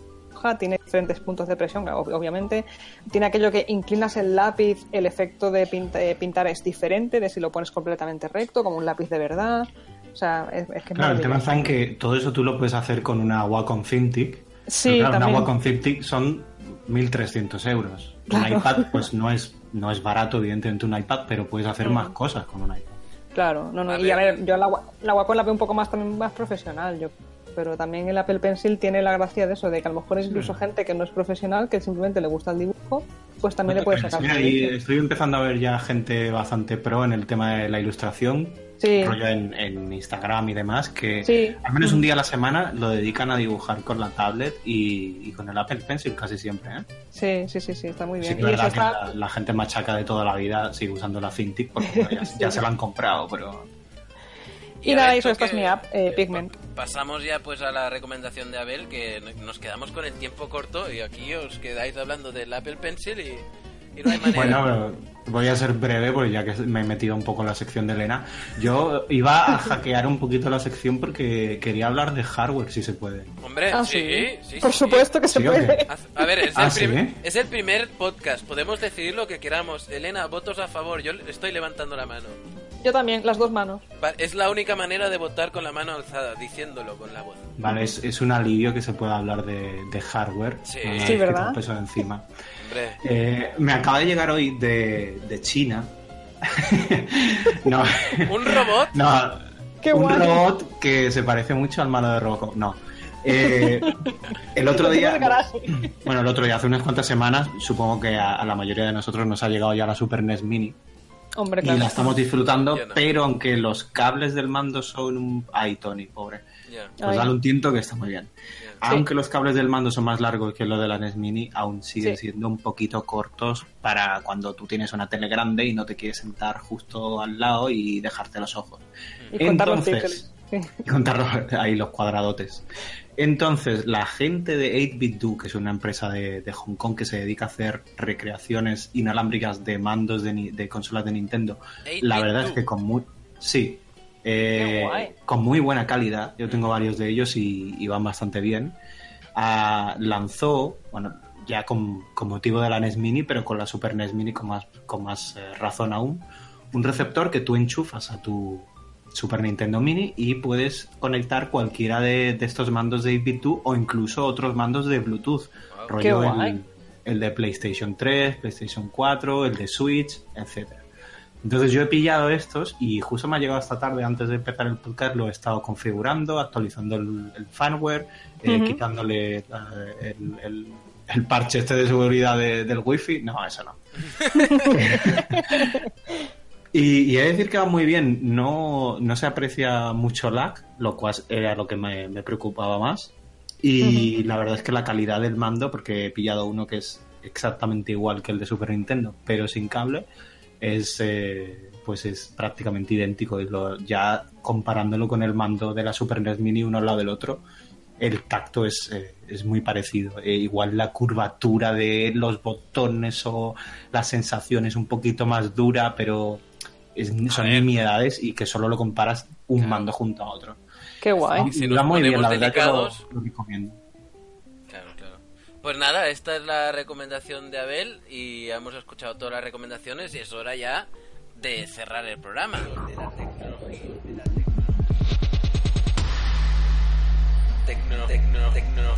Tiene diferentes puntos de presión, ob- obviamente. Tiene aquello que inclinas el lápiz, el efecto de pinta- eh, pintar es diferente de si lo pones completamente recto, como un lápiz de verdad. O sea, es, es que es Claro, el tema está en que todo eso tú lo puedes hacer con una Wacom Cintiq. Sí, claro, también. una Wacom Cintiq son 1.300 euros. Un iPad pues no es, no es barato, evidentemente, un iPad, pero puedes hacer Mm. más cosas con un iPad. Claro, no, no. A y a ver. yo la, la Wacom la veo un poco más también más profesional, yo. Pero también el Apple Pencil tiene la gracia de eso, de que a lo mejor incluso gente que no es profesional, que simplemente le gusta el dibujo, pues también le puede sacar. Mira, y estoy empezando a ver ya gente bastante pro en el tema de la ilustración, Sí. rollo en, en Instagram y demás, que Sí. al menos un día a la semana lo dedican a dibujar con la tablet y, y con el Apple Pencil casi siempre. ¿eh? Sí, sí, sí, sí, está muy bien. eso que la, la gente machaca de toda la vida sigue usando la Cintiq porque bueno, ya, ya se la han comprado, pero... Y nada, eso, esta es que- mi app, eh, que Pigment. pa- Pasamos ya pues a la recomendación de Abel, que no- nos quedamos con el tiempo corto y aquí os quedáis hablando del Apple Pencil y, y no hay manera. Bueno, voy a ser breve porque ya que me he metido un poco en la sección de Elena. Yo iba a hackear un poquito la sección porque quería hablar de hardware, si se puede. Hombre, Ah, sí, sí, sí, Por sí, supuesto que se puede. A ver, es, Ah, el ¿sí? prim- es el primer podcast. Podemos decidir lo que queramos. Elena, votos a favor. Yo estoy levantando la mano. Yo también, las dos manos. Es la única manera de votar con la mano alzada, diciéndolo con la voz. Vale, es, es un alivio que se pueda hablar de, de hardware. Sí. Sí, ¿verdad? de encima. Eh, me acaba de llegar hoy de, de China. no, un robot. no, Qué un guay. robot que se parece mucho al malo de Robocop. No. Eh, el otro día, bueno, el otro día, hace unas cuantas semanas, supongo que a, a la mayoría de nosotros nos ha llegado ya la Super NES Mini Hombre, y la estamos disfrutando, no. pero aunque los cables del mando son un... Ay, Tony, pobre. Ya, Pues Ay. dale un tiento que está muy bien. Aunque los cables del mando son más largos que los de la NES Mini, aún siguen Sí. siendo un poquito cortos para cuando tú tienes una tele grande y no te quieres sentar justo al lado y dejarte los ojos. Y contar los Entonces-. Y contar ahí los cuadradotes. Entonces, la gente de 8BitDo, que es una empresa de, de Hong Kong que se dedica a hacer recreaciones inalámbricas de mandos de, ni- de consolas de Nintendo, la 8BitDo. verdad es que con muy... Sí. Eh, guay. con muy buena calidad. Yo tengo varios de ellos y, y van bastante bien. Ah, lanzó, bueno, ya con, con motivo de la NES Mini, pero con la Super NES Mini con más, con más eh, razón aún, un receptor que tú enchufas a tu Super Nintendo Mini y puedes conectar cualquiera de, de estos mandos de 8-bit o incluso otros mandos de Bluetooth. Wow. Rollo el, el de PlayStation 3, PlayStation 4, el de Switch, etcétera. Entonces yo he pillado estos y justo me ha llegado esta tarde antes de empezar el podcast, lo he estado configurando, actualizando el, el firmware, eh, Ujú. quitándole eh, el, el- el parche este de seguridad de- del wifi. No, eso no. Y, y he de decir que va muy bien, no, no se aprecia mucho lag, lo cual era lo que me, me preocupaba más. Y la verdad es que la calidad del mando, porque he pillado uno que es exactamente igual que el de Super Nintendo, pero sin cable, es eh, pues es prácticamente idéntico. Y lo- ya comparándolo con el mando de la Super NES Mini uno al lado del otro, el tacto es, eh, es muy parecido. Eh, igual la curvatura de los botones o la sensación es un poquito más dura, pero es- son nimiedades y que solo lo comparas un mando junto a otro. Qué guay. si Y nos va muy bien, ponemos la verdad que lo, delicados- lo recomiendo. Pues nada, esta es la recomendación de Abel y hemos escuchado todas las recomendaciones y es hora ya de cerrar el programa. Tecno- tecno- tecno-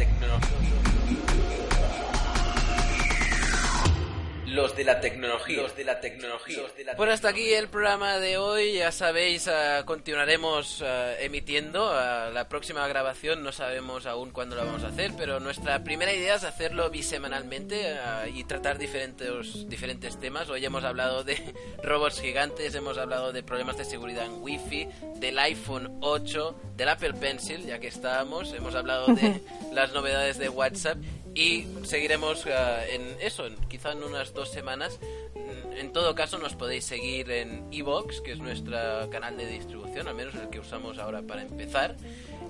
tecnología. Los de la tecnología. Los de la tecnología. Pues hasta aquí el programa de hoy. Ya sabéis, ah, continuaremos ah, emitiendo. ah, la próxima grabación no sabemos aún cuándo la vamos a hacer, pero nuestra primera idea es hacerlo bisemanalmente y tratar diferentes, diferentes temas. Hoy hemos hablado de robots gigantes, hemos hablado de problemas de seguridad en Wi-Fi, del iPhone 8, del Apple Pencil, ya que estábamos. Hemos hablado de las novedades de WhatsApp y seguiremos eh, en eso, en- quizá en unas dos semanas. Mm, En todo caso, nos podéis seguir en Evox, que es nuestro canal de distribución, al menos el que usamos ahora para empezar.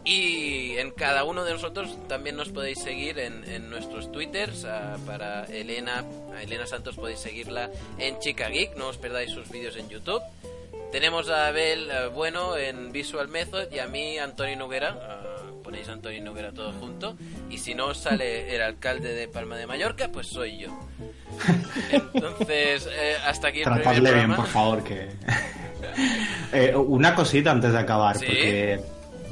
Y en cada uno de nosotros también nos podéis seguir en, nuestros twitters. para Elena, Elena Santos podéis seguirla en Chica Geek, no os perdáis sus vídeos en YouTube. Tenemos a Abel eh, Bueno en Visual Method y a mí, Antonio Noguera. Ponéis Antonio Noguera todo junto. Y si no os sale el alcalde de Palma de Mallorca, pues soy yo. Entonces, eh, hasta aquí el Tratadle bien, por favor, que... Eh, una cosita antes de acabar, Sí. porque...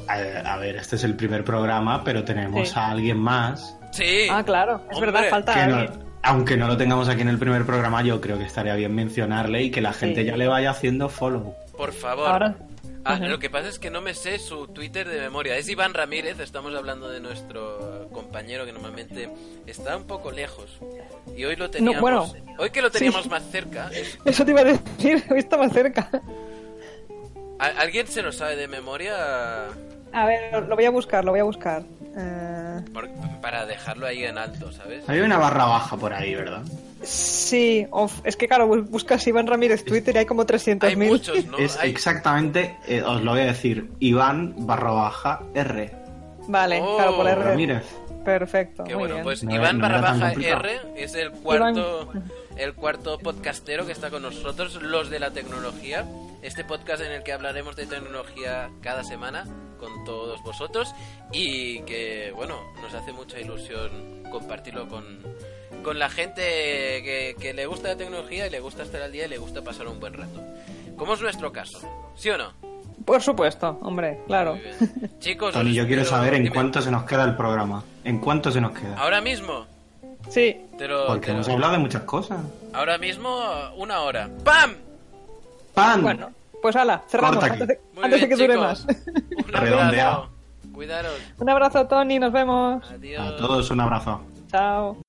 A, a ver, este es el primer programa, pero tenemos Sí. a alguien más Sí. Ah, claro, es Hombre, verdad, falta no- aunque no lo tengamos aquí en el primer programa, yo creo que estaría bien mencionarle y que la gente Sí. ya le vaya haciendo follow. Por favor. Ahora. Ah. Lo que pasa es que no me sé su Twitter de memoria. Es Iván Ramírez, estamos hablando de nuestro compañero que normalmente está un poco lejos. Y hoy lo teníamos. bueno, hoy que lo teníamos sí. más cerca. es- Eso te iba a decir, hoy está más cerca. ¿a- ¿Alguien se lo sabe de memoria? A ver, lo voy a buscar, lo voy a buscar. Eh, Por- para dejarlo ahí en alto, ¿sabes? Hay una barra baja por ahí, ¿verdad? sí, of, es que claro, bus- buscas Iván Ramírez Twitter y hay como 300.000. Hay muchos, ¿no? es Hay- exactamente, eh, os lo voy a decir, Iván barra baja R. Vale, Oh, claro, por R. Ramírez. Perfecto, Qué muy bueno, bien. pues No Iván no barra baja. R es el cuarto, el cuarto podcastero que está con nosotros, los de la tecnología. Este podcast en el que hablaremos de tecnología cada semana con todos vosotros y que, bueno, nos hace mucha ilusión compartirlo con, con la gente que, que le gusta la tecnología y le gusta estar al día y le gusta pasar un buen rato. Como es nuestro caso, ¿sí o no? Por supuesto, hombre, claro. Chicos, Tony, yo quiero saber en dime. cuánto se nos queda el programa. ¿En cuánto se nos queda? Ahora mismo, Sí, lo- Porque lo- hemos hablado de muchas cosas. Ahora mismo, una hora. ¡Pam! ¡Pan! bueno, pues ala, cerramos Corta aquí. antes de, Muy antes de bien, que dure chicos. más. Un Redondeado. abrazo. Cuidaros. Un abrazo, Tony, nos vemos. Adiós. A todos un abrazo. Chao.